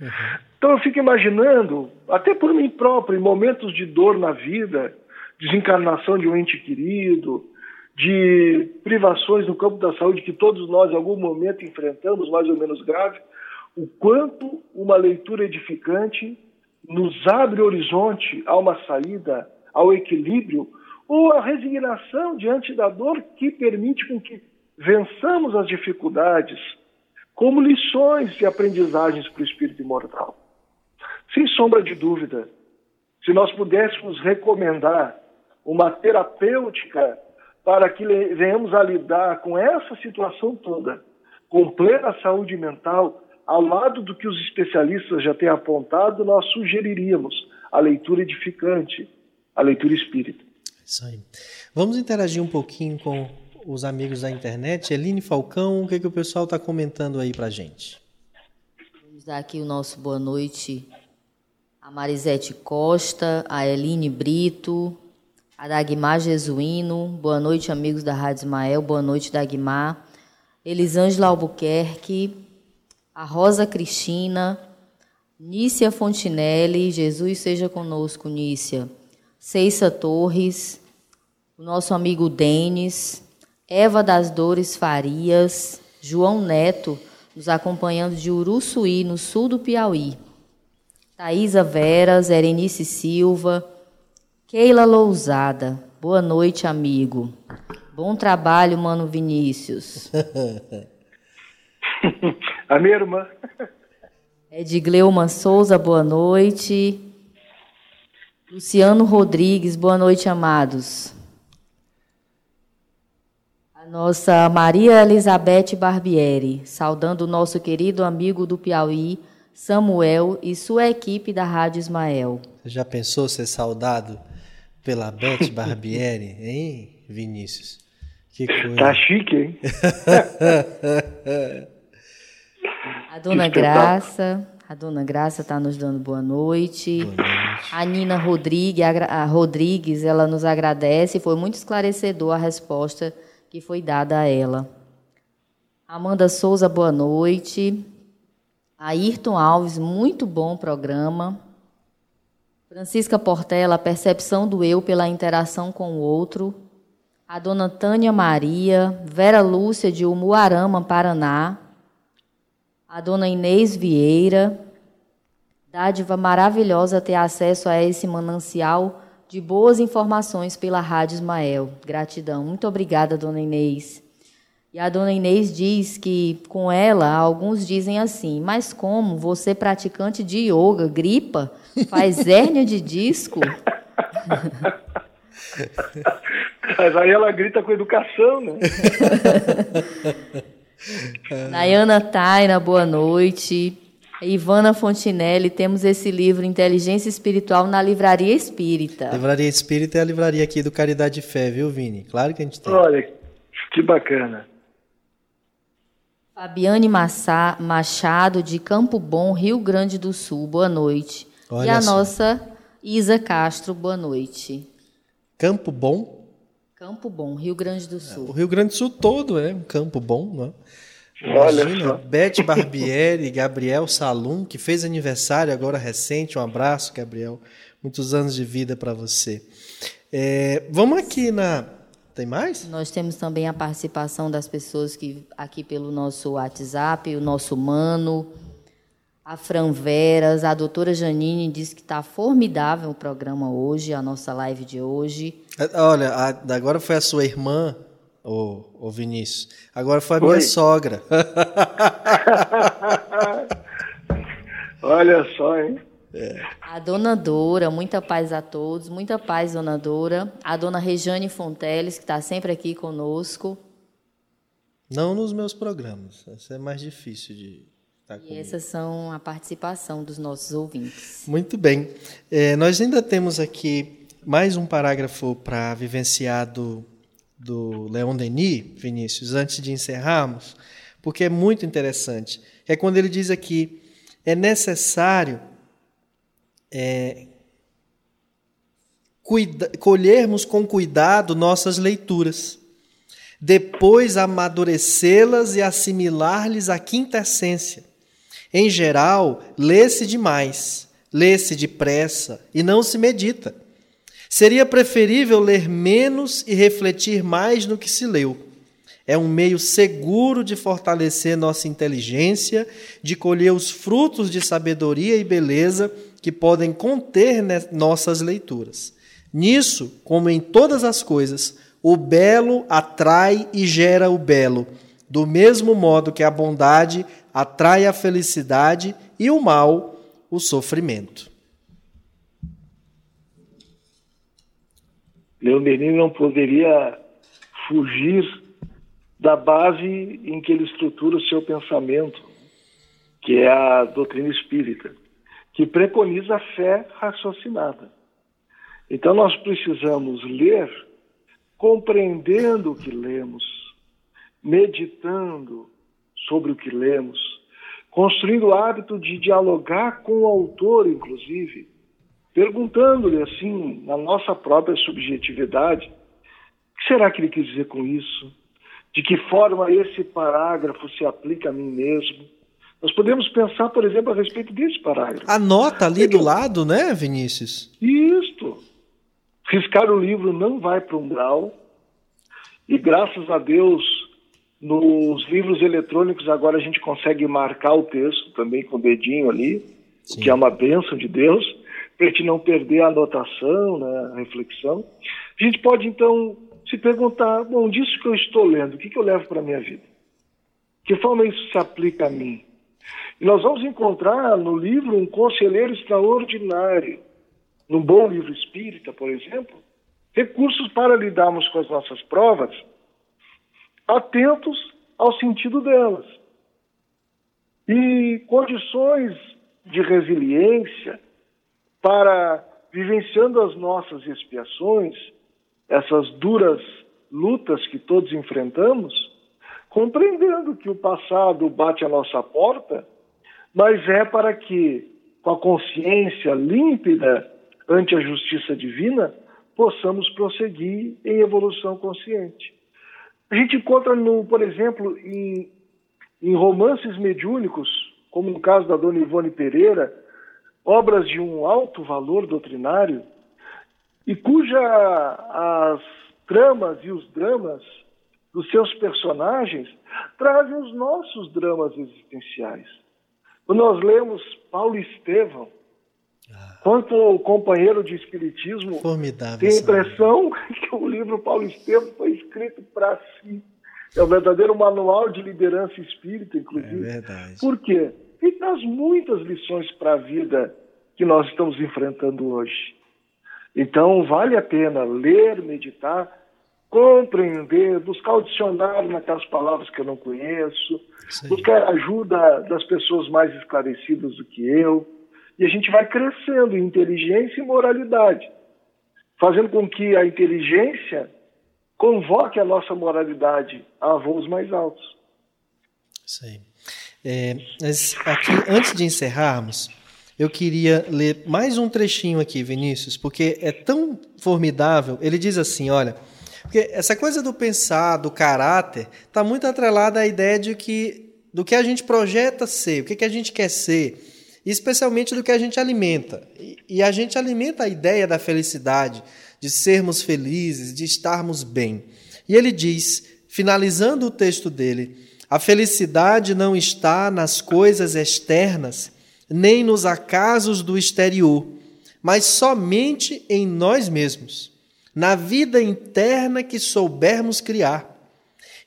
Uhum. Então eu fico imaginando, até por mim próprio, momentos de dor na vida, desencarnação de um ente querido, de privações no campo da saúde que todos nós em algum momento enfrentamos, mais ou menos grave, o quanto uma leitura edificante nos abre horizonte a uma saída, ao equilíbrio, ou a resignação diante da dor que permite com que vençamos as dificuldades como lições de aprendizagens para o espírito imortal. Sem sombra de dúvida, se nós pudéssemos recomendar uma terapêutica para que venhamos a lidar com essa situação toda, com plena saúde mental, ao lado do que os especialistas já têm apontado, nós sugeriríamos a leitura edificante, a leitura espírita. Isso aí. Vamos interagir um pouquinho com os amigos da internet. Eline Falcão, o que, que o pessoal está comentando aí para gente? Vamos dar aqui o nosso boa noite a Marisete Costa, a Eline Brito, a Dagmar Jesuíno. Boa noite, amigos da Rádio Ismael. Boa noite, Dagmar. Elisângela Albuquerque, a Rosa Cristina, Nícia Fontinelli, Jesus seja conosco, Nícia. Ceissa Torres, o nosso amigo Denis, Eva das Dores Farias, João Neto, nos acompanhando de Uruçuí, no sul do Piauí. Thaisa Veras, Erenice Silva, Keila Lousada. Boa noite, amigo. Bom trabalho, mano Vinícius. [LAUGHS] A minha irmã. Edgleuma Souza, boa noite. Luciano Rodrigues, boa noite, amados. Nossa Maria Elizabeth Barbieri, saudando o nosso querido amigo do Piauí, Samuel e sua equipe da Rádio Ismael. Você já pensou ser saudado pela Beth [LAUGHS] Barbieri, hein, Vinícius? Que coisa. Tá [LAUGHS] chique, hein? a dona Graça, a dona Graça está nos dando boa noite. boa noite. A Nina Rodrigues, a Rodrigues, ela nos agradece, foi muito esclarecedor a resposta que foi dada a ela. Amanda Souza, boa noite. Ayrton Alves, muito bom programa. Francisca Portela, percepção do eu pela interação com o outro. A dona Tânia Maria, Vera Lúcia de Umuarama, Paraná. A dona Inês Vieira. Dádiva maravilhosa ter acesso a esse manancial de boas informações pela Rádio Ismael. Gratidão. Muito obrigada, dona Inês. E a dona Inês diz que com ela, alguns dizem assim: Mas como você, praticante de yoga, gripa, faz [LAUGHS] hérnia de disco? Mas aí ela grita com educação, né? [LAUGHS] Nayana Taina, boa noite. Ivana Fontinelli, temos esse livro Inteligência Espiritual na Livraria Espírita. Livraria Espírita é a livraria aqui do Caridade e Fé, viu, Vini? Claro que a gente tem. Olha, que bacana. Fabiane Massa, Machado, de Campo Bom, Rio Grande do Sul, boa noite. Olha e a só. nossa Isa Castro, boa noite. Campo Bom. Campo Bom, Rio Grande do O Sul. Rio Grande do Sul todo é um campo bom, não é? Olha Imagina. Beth Barbieri, Gabriel Salum, que fez aniversário agora recente. Um abraço, Gabriel. Muitos anos de vida para você. É, vamos aqui na. Tem mais? Nós temos também a participação das pessoas que aqui pelo nosso WhatsApp, o nosso Mano, a Fran Veras, a doutora Janine diz que está formidável o programa hoje, a nossa live de hoje. É, Olha, agora foi a sua irmã, ô, ô Vinícius. Agora foi a minha Oi. sogra. [LAUGHS] Olha só, hein? A dona Dora, muita paz a todos, muita paz, dona Dora. A dona Rejane Fonteles, que está sempre aqui conosco. Não nos meus programas. Essa é mais difícil de estar E comigo. essas são a participação dos nossos ouvintes. Muito bem. É, nós ainda temos aqui mais um parágrafo para vivenciar do, do Leon Denis, Vinícius, antes de encerrarmos, porque é muito interessante. É quando ele diz aqui: é necessário é, cuida- colhermos com cuidado nossas leituras, depois amadurecê-las e assimilar-lhes a quinta essência. Em geral, lê-se demais, lê-se depressa e não se medita. Seria preferível ler menos e refletir mais no que se leu. É um meio seguro de fortalecer nossa inteligência, de colher os frutos de sabedoria e beleza que podem conter nossas leituras. Nisso, como em todas as coisas, o belo atrai e gera o belo, do mesmo modo que a bondade atrai a felicidade e o mal, o sofrimento. Leon Denis não poderia fugir da base em que ele estrutura o seu pensamento, que é a doutrina espírita, que preconiza a fé raciocinada. Então nós precisamos ler compreendendo o que lemos, meditando sobre o que lemos, construindo o hábito de dialogar com o autor, inclusive, perguntando-lhe assim, na nossa própria subjetividade, o que será que ele quis dizer com isso? De que forma esse parágrafo se aplica a mim mesmo? Nós podemos pensar, por exemplo, a respeito desse parágrafo. Anota ali do lado, né, Vinícius? Isto. Riscar o livro não vai para um grau. E graças a Deus, nos livros eletrônicos agora a gente consegue marcar o texto também com o dedinho ali, Sim. que é uma bênção de Deus, para a gente não perder a anotação, né, a reflexão. A gente pode então se perguntar, bom, disso que eu estou lendo, o que, que eu levo para a minha vida? Que forma isso se aplica a mim? E nós vamos encontrar no livro um conselheiro extraordinário, num bom livro espírita, por exemplo, recursos para lidarmos com as nossas provas, atentos ao sentido delas. E condições de resiliência para, vivenciando as nossas expiações, essas duras lutas que todos enfrentamos, compreendendo que o passado bate à nossa porta, mas é para que, com a consciência límpida ante a justiça divina, possamos prosseguir em evolução consciente. A gente encontra, no, por exemplo, em, em romances mediúnicos, como no caso da dona Ivone Pereira, obras de um alto valor doutrinário e cuja as tramas e os dramas dos seus personagens trazem os nossos dramas existenciais. Quando nós lemos Paulo Estevão, ah. quanto o companheiro de espiritismo Formidável, tem a impressão [LAUGHS] que o livro Paulo Estevão foi escrito para si. É um verdadeiro manual de liderança espírita, inclusive. É verdade. Por quê? E traz muitas lições para a vida que nós estamos enfrentando hoje. Então, vale a pena ler, meditar, compreender, buscar o dicionário naquelas palavras que eu não conheço, buscar ajuda das pessoas mais esclarecidas do que eu. E a gente vai crescendo em inteligência e moralidade, fazendo com que a inteligência convoque a nossa moralidade a voos mais altos. Sim. É, mas aqui, antes de encerrarmos, eu queria ler mais um trechinho aqui, Vinícius, porque é tão formidável. Ele diz assim: olha, porque essa coisa do pensar, do caráter, está muito atrelada à ideia de que do que a gente projeta ser, o que, que a gente quer ser, especialmente do que a gente alimenta. E a gente alimenta a ideia da felicidade, de sermos felizes, de estarmos bem. E ele diz, finalizando o texto dele, a felicidade não está nas coisas externas, nem nos acasos do exterior, mas somente em nós mesmos, na vida interna que soubermos criar.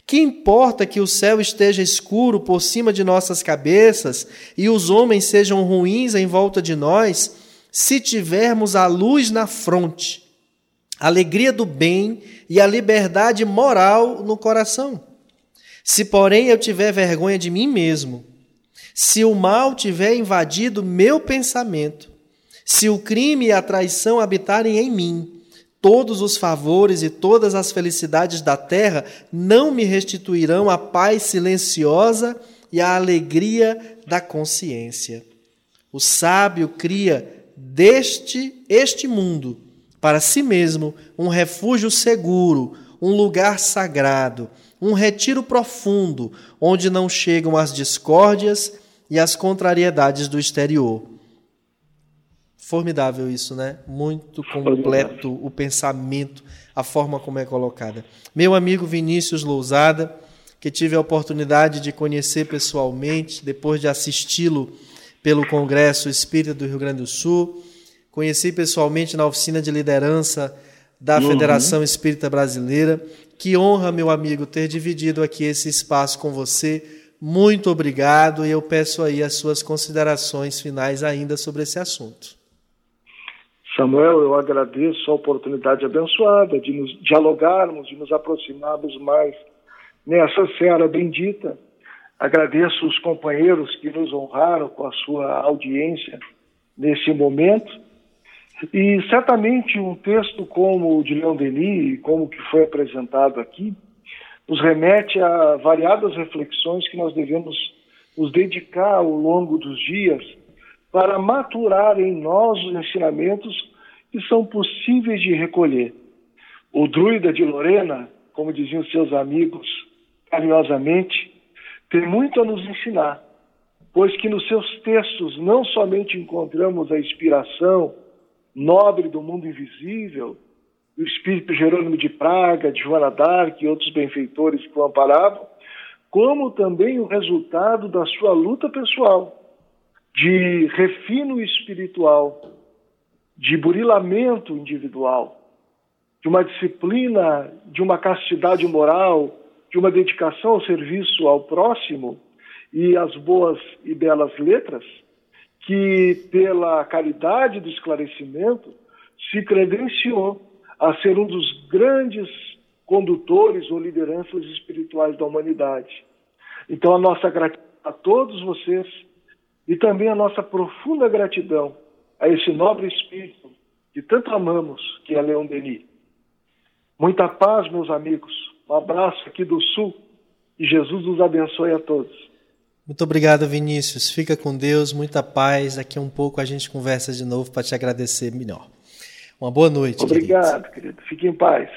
Que importa que o céu esteja escuro por cima de nossas cabeças e os homens sejam ruins em volta de nós, se tivermos a luz na fronte, a alegria do bem e a liberdade moral no coração? Se, porém, eu tiver vergonha de mim mesmo, se o mal tiver invadido meu pensamento, se o crime e a traição habitarem em mim, todos os favores e todas as felicidades da terra não me restituirão a paz silenciosa e a alegria da consciência. O sábio cria deste este mundo para si mesmo um refúgio seguro, um lugar sagrado, um retiro profundo, onde não chegam as discórdias e as contrariedades do exterior. Formidável isso, né? Muito completo o pensamento, a forma como é colocada. Meu amigo Vinícius Lousada, que tive a oportunidade de conhecer pessoalmente, depois de assisti-lo pelo Congresso Espírita do Rio Grande do Sul, conheci pessoalmente na oficina de liderança da uhum. Federação Espírita Brasileira que honra, meu amigo, ter dividido aqui esse espaço com você. Muito obrigado e eu peço aí as suas considerações finais ainda sobre esse assunto. Samuel, eu agradeço a oportunidade abençoada de nos dialogarmos, de nos aproximarmos mais nessa seara bendita. Agradeço os companheiros que nos honraram com a sua audiência nesse momento e certamente um texto como o de Leon Denis, como que foi apresentado aqui, nos remete a variadas reflexões que nós devemos nos dedicar ao longo dos dias para maturar em nós os ensinamentos que são possíveis de recolher. O druida de Lorena, como diziam seus amigos carinhosamente, tem muito a nos ensinar, pois que nos seus textos não somente encontramos a inspiração, nobre do mundo invisível, o espírito Jerônimo de Praga, de Joana d'Arc e outros benfeitores que o amparavam, como também o resultado da sua luta pessoal, de refino espiritual, de burilamento individual, de uma disciplina, de uma castidade moral, de uma dedicação ao serviço ao próximo e às boas e belas letras, que, pela caridade do esclarecimento, se credenciou a ser um dos grandes condutores ou lideranças espirituais da humanidade. Então, a nossa gratidão a todos vocês e também a nossa profunda gratidão a esse nobre espírito que tanto amamos, que é Leão Denis. Muita paz, meus amigos. Um abraço aqui do Sul e Jesus nos abençoe a todos. Muito obrigado, Vinícius. Fica com Deus, muita paz. Daqui a um pouco a gente conversa de novo para te agradecer melhor. Uma boa noite. Obrigado, querido. querido. Fique em paz.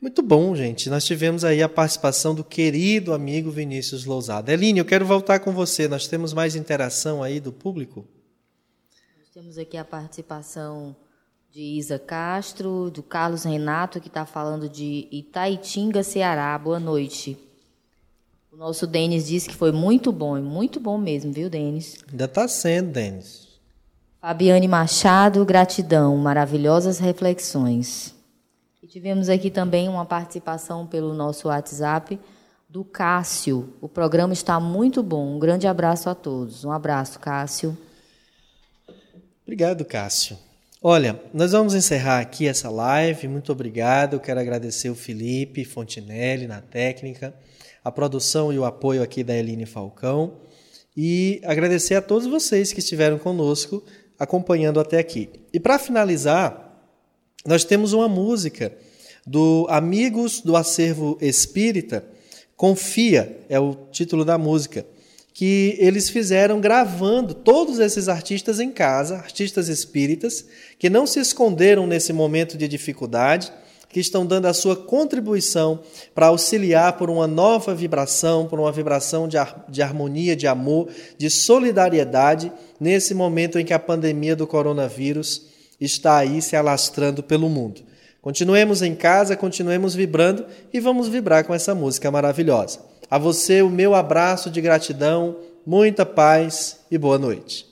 Muito bom, gente. Nós tivemos aí a participação do querido amigo Vinícius Lousada. Eline, eu quero voltar com você. Nós temos mais interação aí do público? Nós temos aqui a participação de Isa Castro, do Carlos Renato, que está falando de Itaitinga, Ceará. Boa noite. O nosso Denis disse que foi muito bom, muito bom mesmo, viu, Denis? Ainda está sendo, Denis. Fabiane Machado, gratidão, maravilhosas reflexões. Tivemos aqui também uma participação pelo nosso WhatsApp do Cássio. O programa está muito bom. Um grande abraço a todos. Um abraço, Cássio. Obrigado, Cássio. Olha, nós vamos encerrar aqui essa live. Muito obrigado. Eu quero agradecer o Felipe Fontinelli na técnica, a produção e o apoio aqui da Eline Falcão. E agradecer a todos vocês que estiveram conosco acompanhando até aqui. E para finalizar, nós temos uma música do Amigos do Acervo Espírita, Confia é o título da música, que eles fizeram gravando todos esses artistas em casa, artistas espíritas, que não se esconderam nesse momento de dificuldade, que estão dando a sua contribuição para auxiliar por uma nova vibração, por uma vibração de, de harmonia, de amor, de solidariedade, nesse momento em que a pandemia do coronavírus está aí se alastrando pelo mundo. Continuemos em casa, continuemos vibrando e vamos vibrar com essa música maravilhosa. A você, o meu abraço de gratidão, muita paz e boa noite.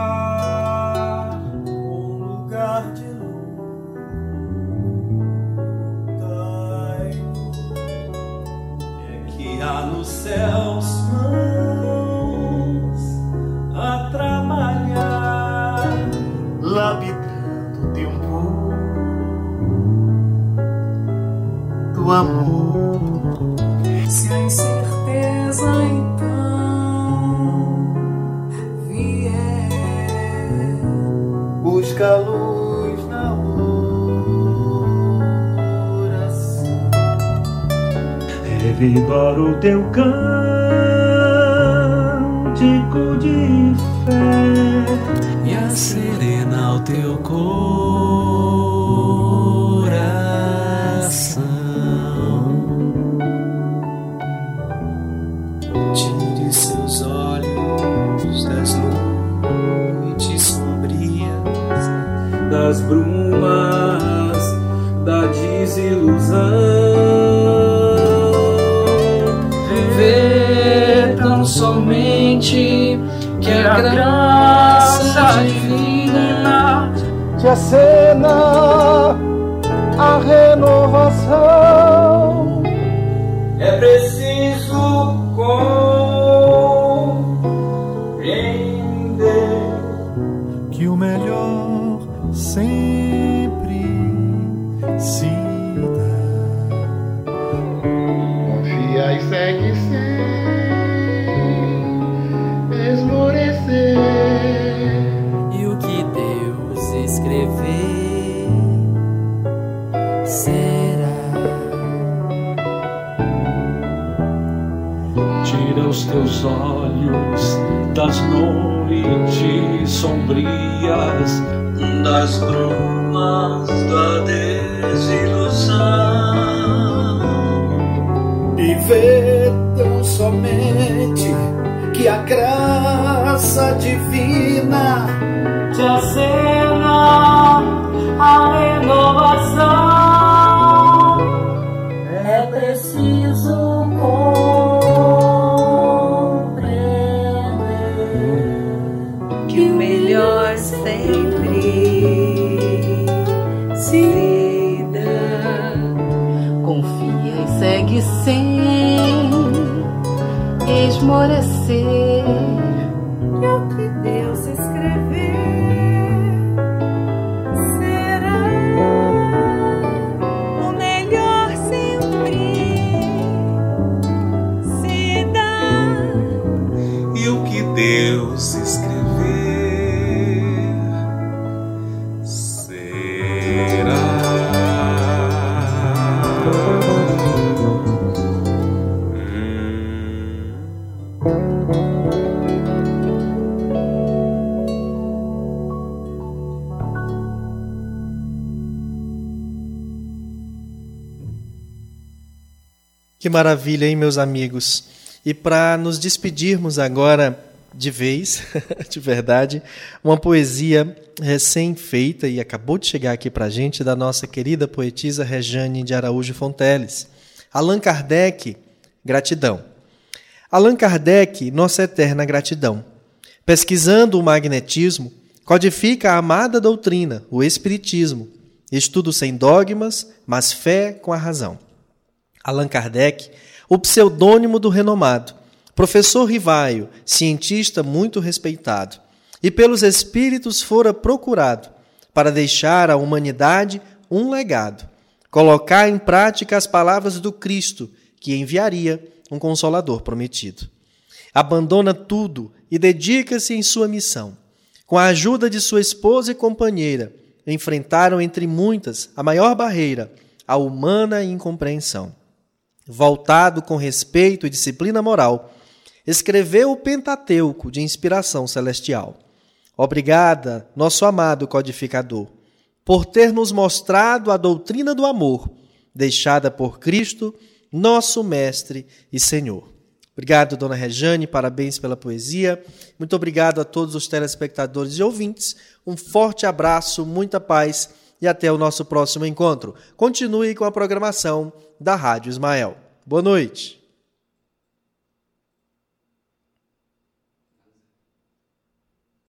heart. Teu cântico e segue sem esmorecer. Maravilha, hein, meus amigos? E para nos despedirmos agora de vez, [LAUGHS] de verdade, uma poesia recém-feita e acabou de chegar aqui para a gente da nossa querida poetisa Rejane de Araújo Fonteles. Allan Kardec, gratidão. Allan Kardec, nossa eterna gratidão. Pesquisando o magnetismo, codifica a amada doutrina, o Espiritismo. Estudo sem dogmas, mas fé com a razão. Allan Kardec, o pseudônimo do renomado, professor Rivaio, cientista muito respeitado, e pelos espíritos fora procurado para deixar à humanidade um legado, colocar em prática as palavras do Cristo, que enviaria um consolador prometido. Abandona tudo e dedica-se em sua missão. Com a ajuda de sua esposa e companheira, enfrentaram entre muitas a maior barreira, a humana incompreensão voltado com respeito e disciplina moral, escreveu o Pentateuco de inspiração celestial. Obrigada, nosso amado codificador, por ter nos mostrado a doutrina do amor, deixada por Cristo, nosso Mestre e Senhor. Obrigado, dona Rejane, parabéns pela poesia. Muito obrigado a todos os telespectadores e ouvintes. Um forte abraço, muita paz e até o nosso próximo encontro. Continue com a programação da Rádio Ismael. Boa noite.